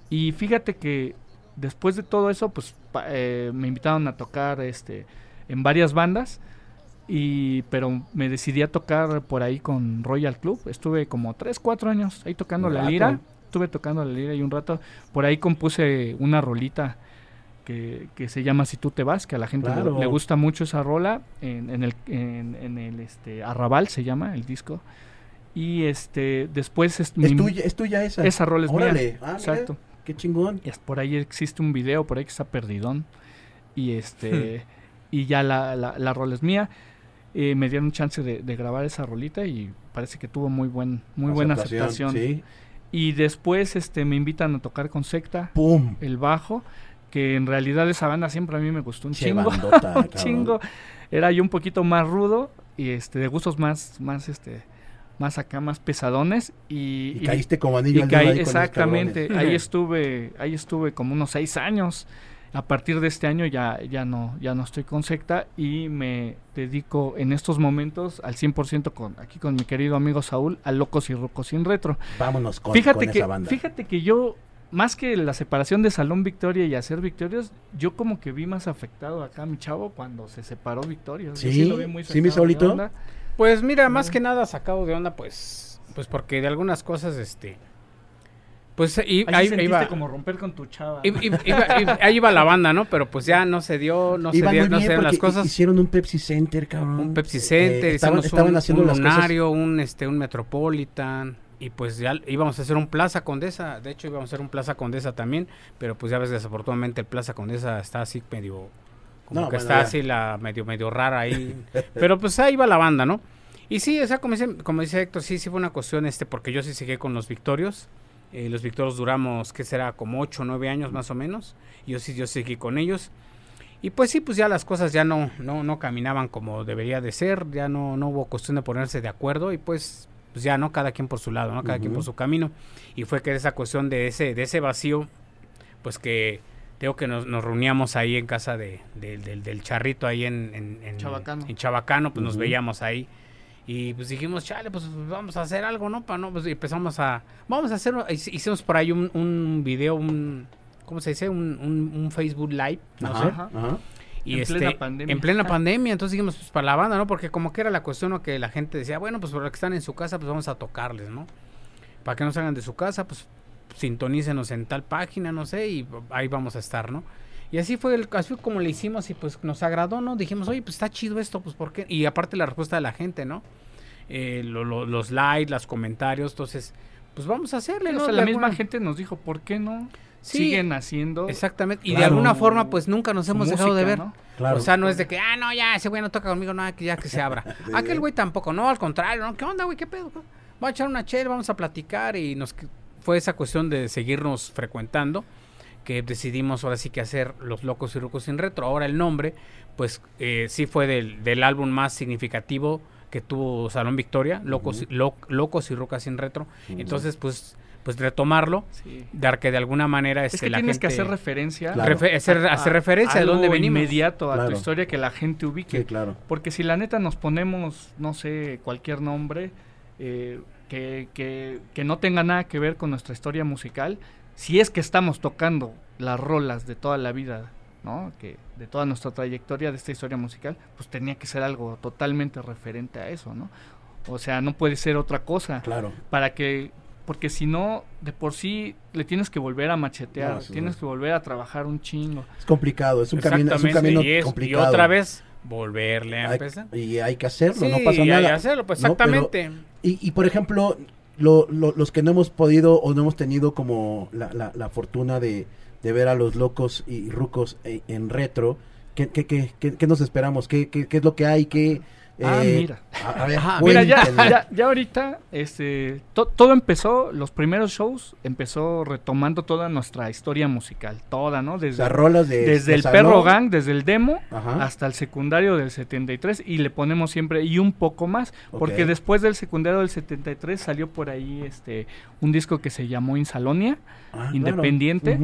Y fíjate que después de todo eso, pues eh, me invitaron a tocar este en varias bandas. Y, pero me decidí a tocar por ahí con Royal Club. Estuve como 3, 4 años ahí tocando la lira. Estuve tocando la lira y un rato. Por ahí compuse una rolita que, que se llama Si tú te vas, que a la gente le- Claro. le, gusta mucho esa rola. En, en el, en, en el este, Arrabal se llama el disco. Y este después es, Es mi- tuya, es tuya esa. esa rola es Órale. mía. Ah, mira, Exacto. Qué chingón. Y es- por ahí existe un video, por ahí que está perdidón. Y este y ya la, la, la rola es mía. Eh, me dieron chance de, de grabar esa rolita y parece que tuvo muy buen muy buena aceptación. Sí. Y después este me invitan a tocar con Secta, ¡Pum! el bajo. Que en realidad esa banda siempre a mí me gustó un Che chingo. bandota, un chingo. Era yo un poquito más rudo y este de gustos más más este más acá más pesadones y, Y, caíste como anillo y al caí- ahí exactamente, ahí estuve, ahí estuve como unos seis años. A partir de este año ya, ya no, ya no estoy con secta y me dedico en estos momentos al 100% con, aquí con mi querido amigo Saúl, a Locos y Rocos sin Retro. Vámonos con, fíjate con que, esa banda. fíjate que yo, más que la separación de Salón Victoria y hacer Victorios, yo como que vi más afectado acá a mi chavo cuando se separó Victorios. Yo ¿Sí? lo vi muy ¿Sí, mi onda. Pues mira, más que nada sacado de onda, pues, pues porque de algunas cosas, este, pues y, Ahí, ahí, iba, como romper con tu chava. iba- iba- iba- ahí iba la banda, ¿no? Pero pues ya no se dio, no se dio, no se dieron las cosas. Hicieron un Pepsi Center, cabrón. un Pepsi Eh, Center, estaban, hicimos estaban un, haciendo un cosas. lunario, un este, un Metropolitan y pues ya íbamos a hacer un Plaza Condesa, de hecho íbamos a hacer un Plaza Condesa también, pero pues ya ves desafortunadamente el Plaza Condesa está así medio como No, que bueno, está ya. así la medio medio rara ahí, pero pues ahí va la banda, ¿no? Y sí, o sea, como dice, como dice Héctor, sí, sí fue una cuestión este porque yo sí seguí con los Victorios. Eh, los Victorios duramos, ¿qué será? Como 8 o 9 años más o menos. Y yo sí, yo seguí con ellos. Y pues sí, pues ya las cosas ya no, no, no caminaban como debería de ser, ya no, no hubo cuestión de ponerse de acuerdo y pues, pues ya no, cada quien por su lado, ¿no? Cada quien por su camino. Y fue que esa cuestión de ese, de ese vacío, pues que tengo que nos, nos reuníamos ahí en casa de, de- del- del charrito ahí en, en, en Chabacano. en Chabacano, pues nos veíamos ahí. Y pues dijimos, chale, pues vamos a hacer algo, ¿no? Pa, no pues y empezamos a, vamos a hacer, hic- hicimos por ahí un, un video, un, ¿cómo se dice? Un, un, un Facebook Live, no Ajá, sé. ajá. Y En este, plena pandemia. En plena pandemia, entonces dijimos, pues para la banda, ¿no? Porque como que era la cuestión, ¿no? Que la gente decía, bueno, pues por que están en su casa, pues vamos a tocarles, ¿no? Para que no salgan de su casa, pues sintonícenos en tal página, no sé, y ahí vamos a estar, ¿no? Y así fue, el, así como le hicimos y pues nos agradó, ¿no? Dijimos, oye, pues está chido esto, pues ¿por qué? Y aparte la respuesta de la gente, ¿no? Eh, lo- lo- los likes, los comentarios, entonces, pues vamos a hacerle, o sea, la misma alguna- gente nos dijo, ¿por qué no? Sí, Siguen haciendo Exactamente, y de alguna forma, pues nunca nos hemos dejado de ver. ¿no? Claro. O sea, no es de que, ah, no, ya, ese güey no toca conmigo, no, que ya que se abra. Sí. Aquel güey tampoco, no, al contrario, ¿no? ¿Qué onda, güey? ¿Qué pedo? Vamos a echar una chela, vamos a platicar y nos fue esa cuestión de seguirnos frecuentando que decidimos ahora sí que hacer Los Locos y Rucos sin Retro. Ahora el nombre, pues eh, sí fue del, del álbum más significativo que tuvo Salón Victoria, Locos, Lo- Locos y Rucas sin Retro. Entonces, pues, pues retomarlo, Sí. dar que de alguna manera Es este, que la tienes que gente- hacer referencia. Claro. refe- hacer, hacer referencia de algo dónde venimos. inmediato a Claro. tu historia que la gente ubique. Sí, claro. Porque si la neta nos ponemos, no sé, cualquier nombre eh, que, que, que no tenga nada que ver con nuestra historia musical, si es que estamos tocando las rolas de toda la vida, ¿no? Que de toda nuestra trayectoria de esta historia musical, pues tenía que ser algo totalmente referente a eso, ¿no? O sea, no puede ser otra cosa Claro. para que porque si no de por sí le tienes que volver a machetear, No, tienes no. que volver a trabajar un chingo. Es complicado, es un camino, es un Exactamente, camino y, es- y complicado. otra vez volverle a Hay- empezar. y hay que hacerlo, Sí, no pasa y hay nada. que hacerlo, pues No, pero- exactamente. Y, y, por ejemplo, lo- lo- los que no hemos podido o no hemos tenido como la, la- la fortuna de, de ver a los locos y rucos eh, en retro, ¿qué, qué, qué, qué- nos esperamos? ¿Qué, qué, qué es lo que hay? ¿Qué, Ah, eh, mira. A, a ver, Ajá, Mira, ya, ya, ya ahorita, este, to- todo empezó, los primeros shows empezó retomando toda nuestra historia musical, toda, ¿no? Desde, sea, rolas de desde de el salón. Perro Gang, desde el demo Ajá. hasta el secundario del 73 y le ponemos siempre y un poco más, porque después del secundario del 73 salió por ahí este un disco que se llamó Insalonia Ah, claro. independiente.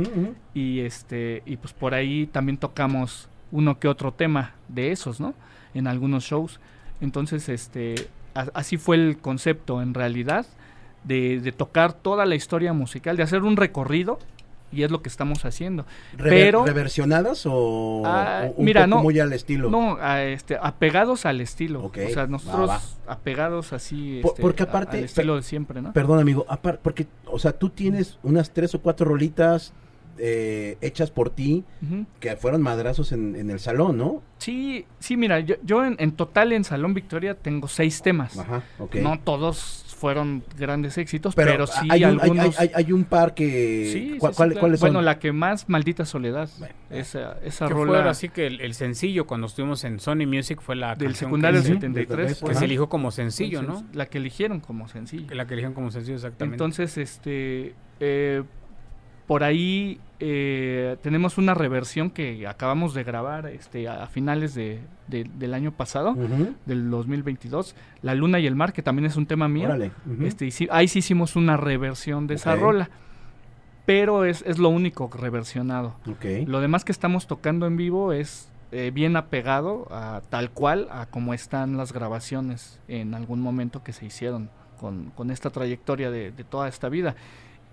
Y este y pues por ahí también tocamos uno que otro tema de esos, ¿no? En algunos shows. Entonces, este a- así fue el concepto en realidad de, de tocar toda la historia musical, de hacer un recorrido y es lo que estamos haciendo. Rever- pero- ¿Reversionadas o, Ah, o un mira, poco no, muy al estilo? No, a, este, apegados al estilo. O sea, nosotros va, apegados así este, porque a- aparte- al estilo de siempre, ¿no? Perdón, amigo, apar- porque, o sea, tú tienes unas tres o cuatro rolitas eh, hechas por ti que fueron madrazos en, en el salón, ¿no? Sí, sí, mira, yo, yo en, en total en Salón Victoria tengo seis temas. Ajá, ok. No todos fueron grandes éxitos, pero, pero, sí hay, un, hay- algunos. hay- hay un par que... Sí, sí, ¿cuál- sí, cuál- claro. ¿Cuáles son? Bueno, la que más, Maldita Soledad. Bueno, esa esa Que rola fue así que el, el sencillo cuando estuvimos en Sony Music fue la del secundario que, del Ujú, 73. del que Ajá. se eligió como sencillo, ¿no? La que eligieron como sencillo. Que la que eligieron como sencillo exactamente. Entonces, este, eh, por ahí eh, tenemos una reversión que acabamos de grabar este, a, finales de, del año pasado, del 2022, La Luna y el Mar, que también es un tema mío. Órale. Este, y ahí sí hicimos una reversión de esa rola, pero es, es lo único reversionado. Lo demás que estamos tocando en vivo es eh, bien apegado a tal cual a cómo están las grabaciones en algún momento que se hicieron con, con esta trayectoria de, de toda esta vida.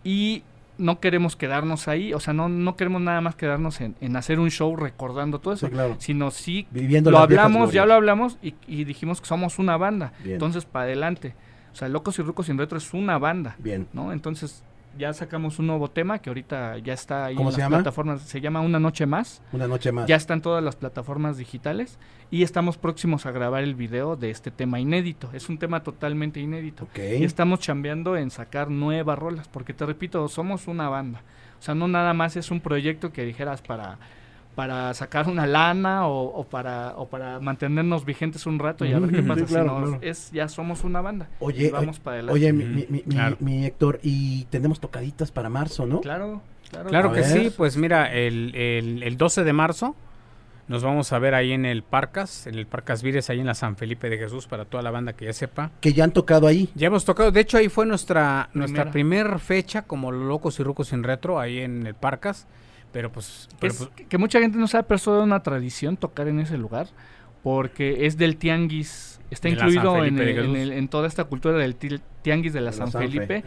Y no queremos quedarnos ahí, o sea, no, no queremos nada más quedarnos en, en hacer un show recordando todo eso, Sí, claro. sino sí Viviendo lo hablamos, ya lo hablamos y, y dijimos que somos una banda. Bien. Entonces, para adelante. O sea, Locos y Rucos sin Retro es una banda. Bien. ¿no? Entonces ya sacamos un nuevo tema que ahorita ya está ahí ¿Cómo en se las llama? plataformas, se llama Una Noche Más, Una noche más. ya está en todas las plataformas digitales y estamos próximos a grabar el video de este tema inédito, es un tema totalmente inédito. Ok. Y estamos chambeando en sacar nuevas rolas, porque te repito, somos una banda. O sea, no nada más es un proyecto que dijeras para para sacar una lana o, o para o para mantenernos vigentes un rato y a ver qué pasa. sí, claro, sino claro. es ya somos una banda. Oye, y vamos para adelante. Oye, mi, mi, mi, mi- claro. mi Héctor, y tenemos tocaditas para marzo, ¿no? Claro, claro. Que ver. sí, pues mira, el, el, el 12 de marzo nos vamos a ver ahí en el Parcas, en el Parcas Vires, ahí en la San Felipe de Jesús, para toda la banda que ya sepa. Que ya han tocado ahí. Ya hemos tocado, de hecho ahí fue nuestra nuestra Primera. primer fecha como Locos y Rucos sin Retro, ahí en el Parcas, pero pues... Que, pero es- pues- que- mucha gente no sabe, pero es una tradición tocar en ese lugar, porque es del tianguis, está De incluido en, el- en, Jesús. el- en toda esta cultura del ti- tianguis de la de San. Felipe,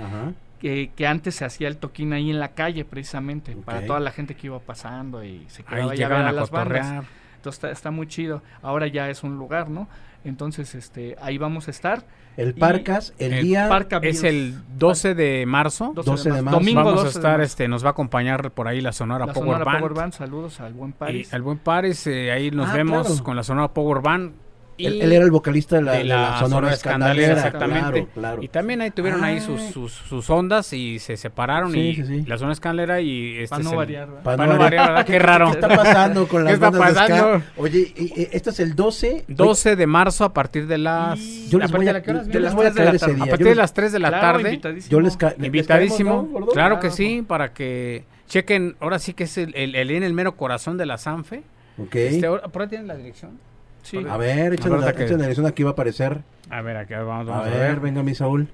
que, que antes se hacía el toquín ahí en la calle precisamente, para toda la gente que iba pasando y se quedaba ahí a ver llegaban a a las bandas. Entonces está, está muy chido. Ahora ya es un lugar, ¿no? Entonces, este, ahí vamos a estar. El Parcas, el, el día... Parca Es el 12 de marzo. 12 de marzo. Domingo Vamos 12 a estar, este, nos va a acompañar por ahí la Sonora la Power Sonora Band. Power Band. Saludos al buen Y Paris. al buen Paris, eh, ahí nos Ah, vemos claro. con la Sonora Power Band. Y, Él, él era el vocalista de la, de de la la Sonora Sonora Escandalera, Escandalera, exactamente. Claro, claro. y también ahí tuvieron ahí sus, Ay. sus, sus ondas y se separaron Sí, y sí, sí. la Sonora Escandalera y este para no variar, ¿verdad? Pa' para no variar, ¿verdad? Qué raro. ¿Qué está pasando con las ¿Qué está bandas de ska? pasando? Oye, y- y- esto es el 12. 12 de marzo a partir de las... Y- Yo les voy a, ¿A yo viene? les voy a Las tres de caer la ese tarde. día. A Yo partir de las 3 de la Claro, tarde. invitadísimo. Yo les, ca- Invitadísimo. claro que sí, para que chequen. Ahora sí que es el, en el mero corazón de la Sanfe. Ok. Este, ahora- ¿Por ahí tienen la dirección? Sí. A ver, échale la, que- échale dirección, aquí va a aparecer. A ver, aquí vamos, A vamos a ver, ver. venga mi Saúl.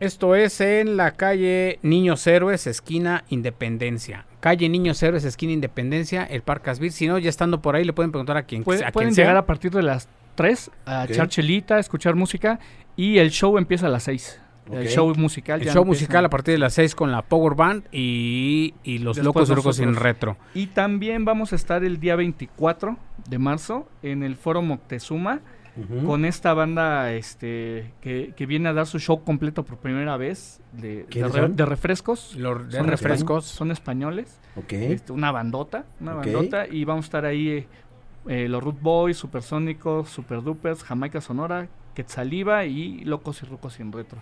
Esto es en la calle Niños Héroes, esquina Independencia. Calle Niños Héroes, esquina Independencia, el Parque Asbir. Si no, ya estando por ahí, le pueden preguntar a quien, Puede- a pueden quien sea. llegar a partir de las 3 a Ok. echar chelita, a escuchar música y el show empieza a las 6. El Ok. show musical. El ya show empieza. musical a partir de las 6 con la Power Band y, y los Después locos y locos sin nosotros. retro. Y también vamos a estar el día 24 de marzo en el Foro Moctezuma Ujú. con esta banda este que, que viene a dar su show completo por primera vez de, de, ¿Quiénes re- de refrescos. Los de Son refrescos. Son españoles. Ok. este, una bandota, una Ok. bandota y vamos a estar ahí eh, eh, los Root Boys, Supersónicos, Super Dupers, Jamaica Sonora, Quetzaliva y Locos y Rucos sin Retro.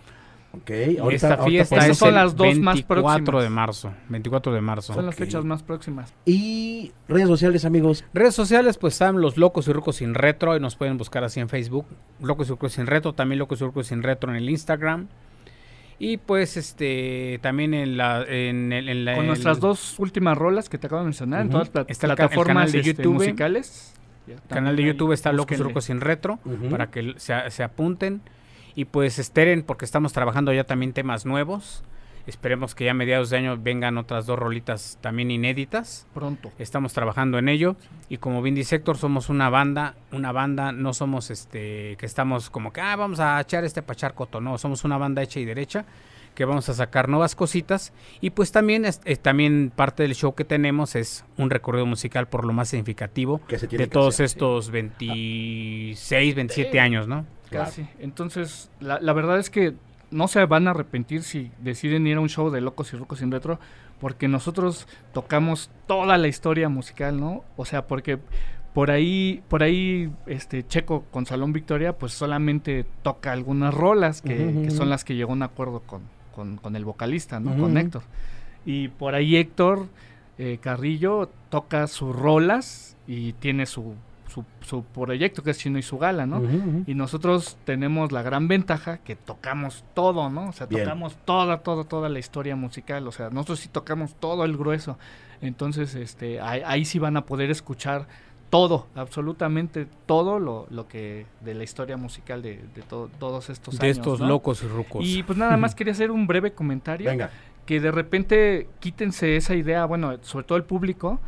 Ok. Ahorita, esta fiesta son las dos más 24 próximas. de marzo. 24 de marzo. Son las fechas más próximas. Y redes sociales, amigos. Redes sociales, pues están los Locos y Rucos sin Retro y nos pueden buscar así en Facebook. Locos y Rucos sin Retro, también Locos y Rucos sin Retro en el Instagram. Y pues este también en la en, el- en la Con el- nuestras dos últimas rolas que te acabo de mencionar en Ujú. todas las Está plataformas de este, YouTube. musicales. Canal de YouTube está Locos y. Rucos sin Retro para que se, se apunten y pues esperen porque estamos trabajando ya también temas nuevos. Esperemos que ya a mediados de año vengan otras dos rolitas también inéditas. Pronto. Estamos trabajando en ello y como bien dice Héctor, somos una banda, una banda, no somos este que estamos como que ah, vamos a echar este pachar coto, no, somos una banda hecha y derecha que vamos a sacar nuevas cositas y pues también es, es- también parte del show que tenemos es un recorrido musical por lo más significativo Que se tiene de que todos hacer. estos 26, 27 años, ¿no? Claro. Casi. Entonces, la, la verdad es que no se van a arrepentir si deciden ir a un show de Locos y Rucos sin Retro, porque nosotros tocamos toda la historia musical, ¿no? O sea, porque por ahí, por ahí, este Checo con Salón Victoria, pues solamente toca algunas rolas que, que son las que llegó a un acuerdo con, con, con el vocalista, ¿no? Con Héctor. Y por ahí Héctor eh, Carrillo toca sus rolas y tiene su, su, su proyecto que es Chino y su gala, ¿no? Y nosotros tenemos la gran ventaja que tocamos todo, ¿no? O sea, Bien. tocamos toda, toda, toda la historia musical. O sea, nosotros sí tocamos todo el grueso. Entonces, este, ahí, ahí sí van a poder escuchar todo, absolutamente todo lo, lo que de la historia musical de, de to- todos estos de años. estos ¿no? locos y rucos. Y pues nada más quería hacer un breve comentario Venga. que de repente quítense esa idea, bueno, sobre todo el público,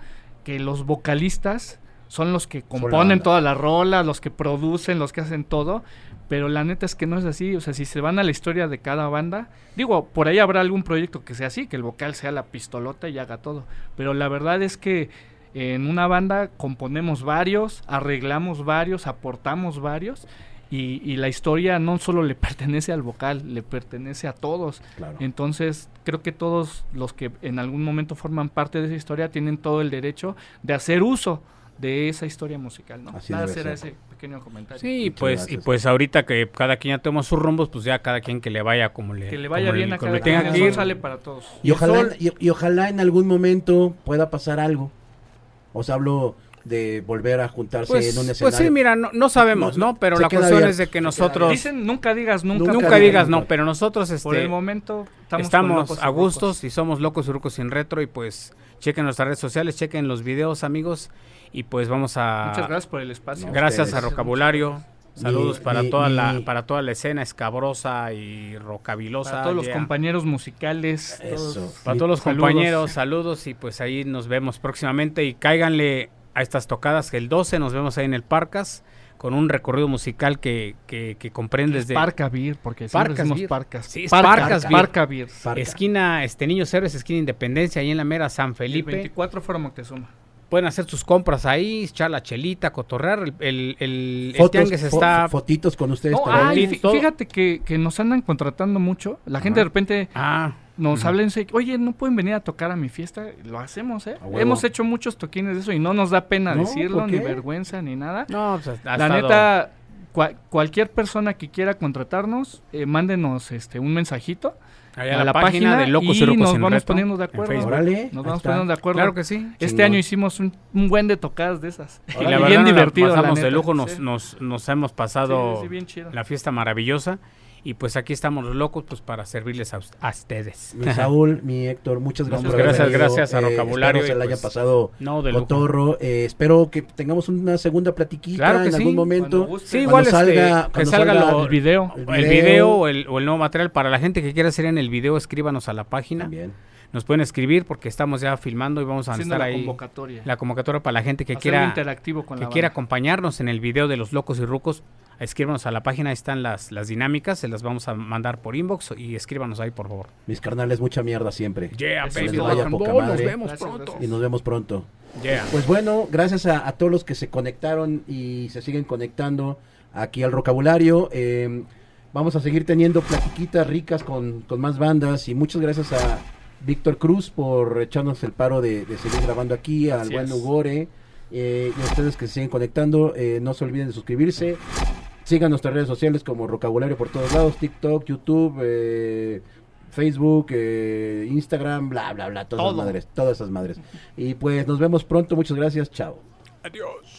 que los vocalistas son los que componen todas las rolas, los que producen, los que hacen todo, pero la neta es que no es así, o sea, si se van a la historia de cada banda, digo, por ahí habrá algún proyecto que sea así, que el vocal sea la pistolota y haga todo, pero la verdad es que en una banda componemos varios, arreglamos varios, aportamos varios. Y, y la historia no solo le pertenece al vocal, le pertenece a todos. Claro. Entonces, creo que todos los que en algún momento forman parte de esa historia tienen todo el derecho de hacer uso de esa historia musical, ¿no? Así Nada, debe será ser. ese pequeño comentario. Sí, Muchas pues, y pues ahorita que cada quien ya toma sus rumbos, pues ya cada quien que le vaya como le, Que le vaya bien le- a cada le tenga quien, que ir. sale para todos. Y ojalá, y, y ojalá en algún momento pueda pasar algo. Os hablo de volver a juntarse Pues, en un pues escenario. sí, mira, no, no sabemos, No, ¿no? Pero la cuestión abierto, es de que nosotros Dicen, nunca digas nunca. Nunca digas nunca. no, pero nosotros este, Por el momento estamos, a gustos y somos locos y rucos sin retro y pues chequen nuestras redes sociales, chequen los videos, amigos, y pues vamos a Muchas gracias por el espacio. No, gracias ustedes. a Rocabulario. Saludos Mi- para mi- toda la para toda la escena escabrosa y rocabilosa. Para todos los yeah. compañeros musicales. Eso. todos- Para todos los Saludos. compañeros, saludos y pues ahí nos vemos próximamente y cáiganle a estas tocadas que el 12 nos vemos ahí en el Parcas con un recorrido musical que, que, que comprende desde Parca Beer, porque Parcas decimos Beer. Parcas. Sí, es Parca- Parcas Beer. Parca Beer. Parca. esquina este Niños Héroes, esquina Independencia, ahí en la mera San El Felipe. 24 fuera Moctezuma. Pueden hacer sus compras ahí, echar la chelita, cotorrear. El, el, el, el Fotos, tianguis fo- está... fotitos con ustedes No, ay, fíjate que, que nos andan contratando mucho. La gente de repente Ah, nos habla y dice, oye, ¿no pueden venir a tocar a mi fiesta? Lo hacemos, ¿eh? Hemos hecho muchos toquines de eso y no nos da pena No, decirlo, ¿por ni vergüenza, ni nada. no, pues, ha La neta, cua- cualquier persona que quiera contratarnos, eh, mándenos este un mensajito ahí a, la, página, de Locos y, y Rucos nos vamos Retro poniendo de acuerdo. Órale, Nos vamos está. poniendo de acuerdo. Claro que sí. Este Chingón. año hicimos un, un buen de tocadas de esas. Y la verdad bien nos la divertido, la pasamos de neta, lujo, nos, sí. nos, nos hemos pasado Sí, sí, bien chido. la fiesta maravillosa. Y pues aquí estamos los locos pues para servirles a, a ustedes. Mi Saúl, mi Héctor, muchas gracias. Muchas gracias, gracias a Rocabulario Espero se haya pues, pasado No, de cotorro. Eh, espero que tengamos una segunda platiquita Claro que en sí. algún momento. Sí, Cuando igual este, salga- que cuando salga, salga lo- El video. el el video o el, o el nuevo material. Para la gente que quiera hacer en el video, escríbanos a la página. También. Nos pueden escribir porque estamos ya filmando y vamos a Haciendo estar la ahí. convocatoria. La convocatoria para la gente que Hacerlo quiera interactivo con que la quiera acompañarnos en el video de los locos y rucos, escríbanos a la página, ahí están las, las dinámicas, se las vamos a mandar por inbox y escríbanos ahí por favor. Mis carnales, mucha mierda siempre. Yeah, baby, vaya poca nos vemos Gracias, pronto. gracias. Y nos vemos pronto. Yeah. Pues bueno, gracias a, a todos los que se conectaron y se siguen conectando aquí al vocabulario. Eh, vamos a seguir teniendo platiquitas ricas con, con más bandas y muchas gracias a Víctor Cruz por echarnos el paro de, de seguir grabando aquí, al Así buen. Ugore eh, y a ustedes que se siguen conectando. eh, no se olviden de suscribirse. Sigan nuestras redes sociales como Rocabulario por todos lados, TikTok, YouTube, eh, Facebook, eh, Instagram, bla, bla, bla, todas Todo. esas madres, todas esas madres. Y pues nos vemos pronto, muchas gracias, chao. Adiós.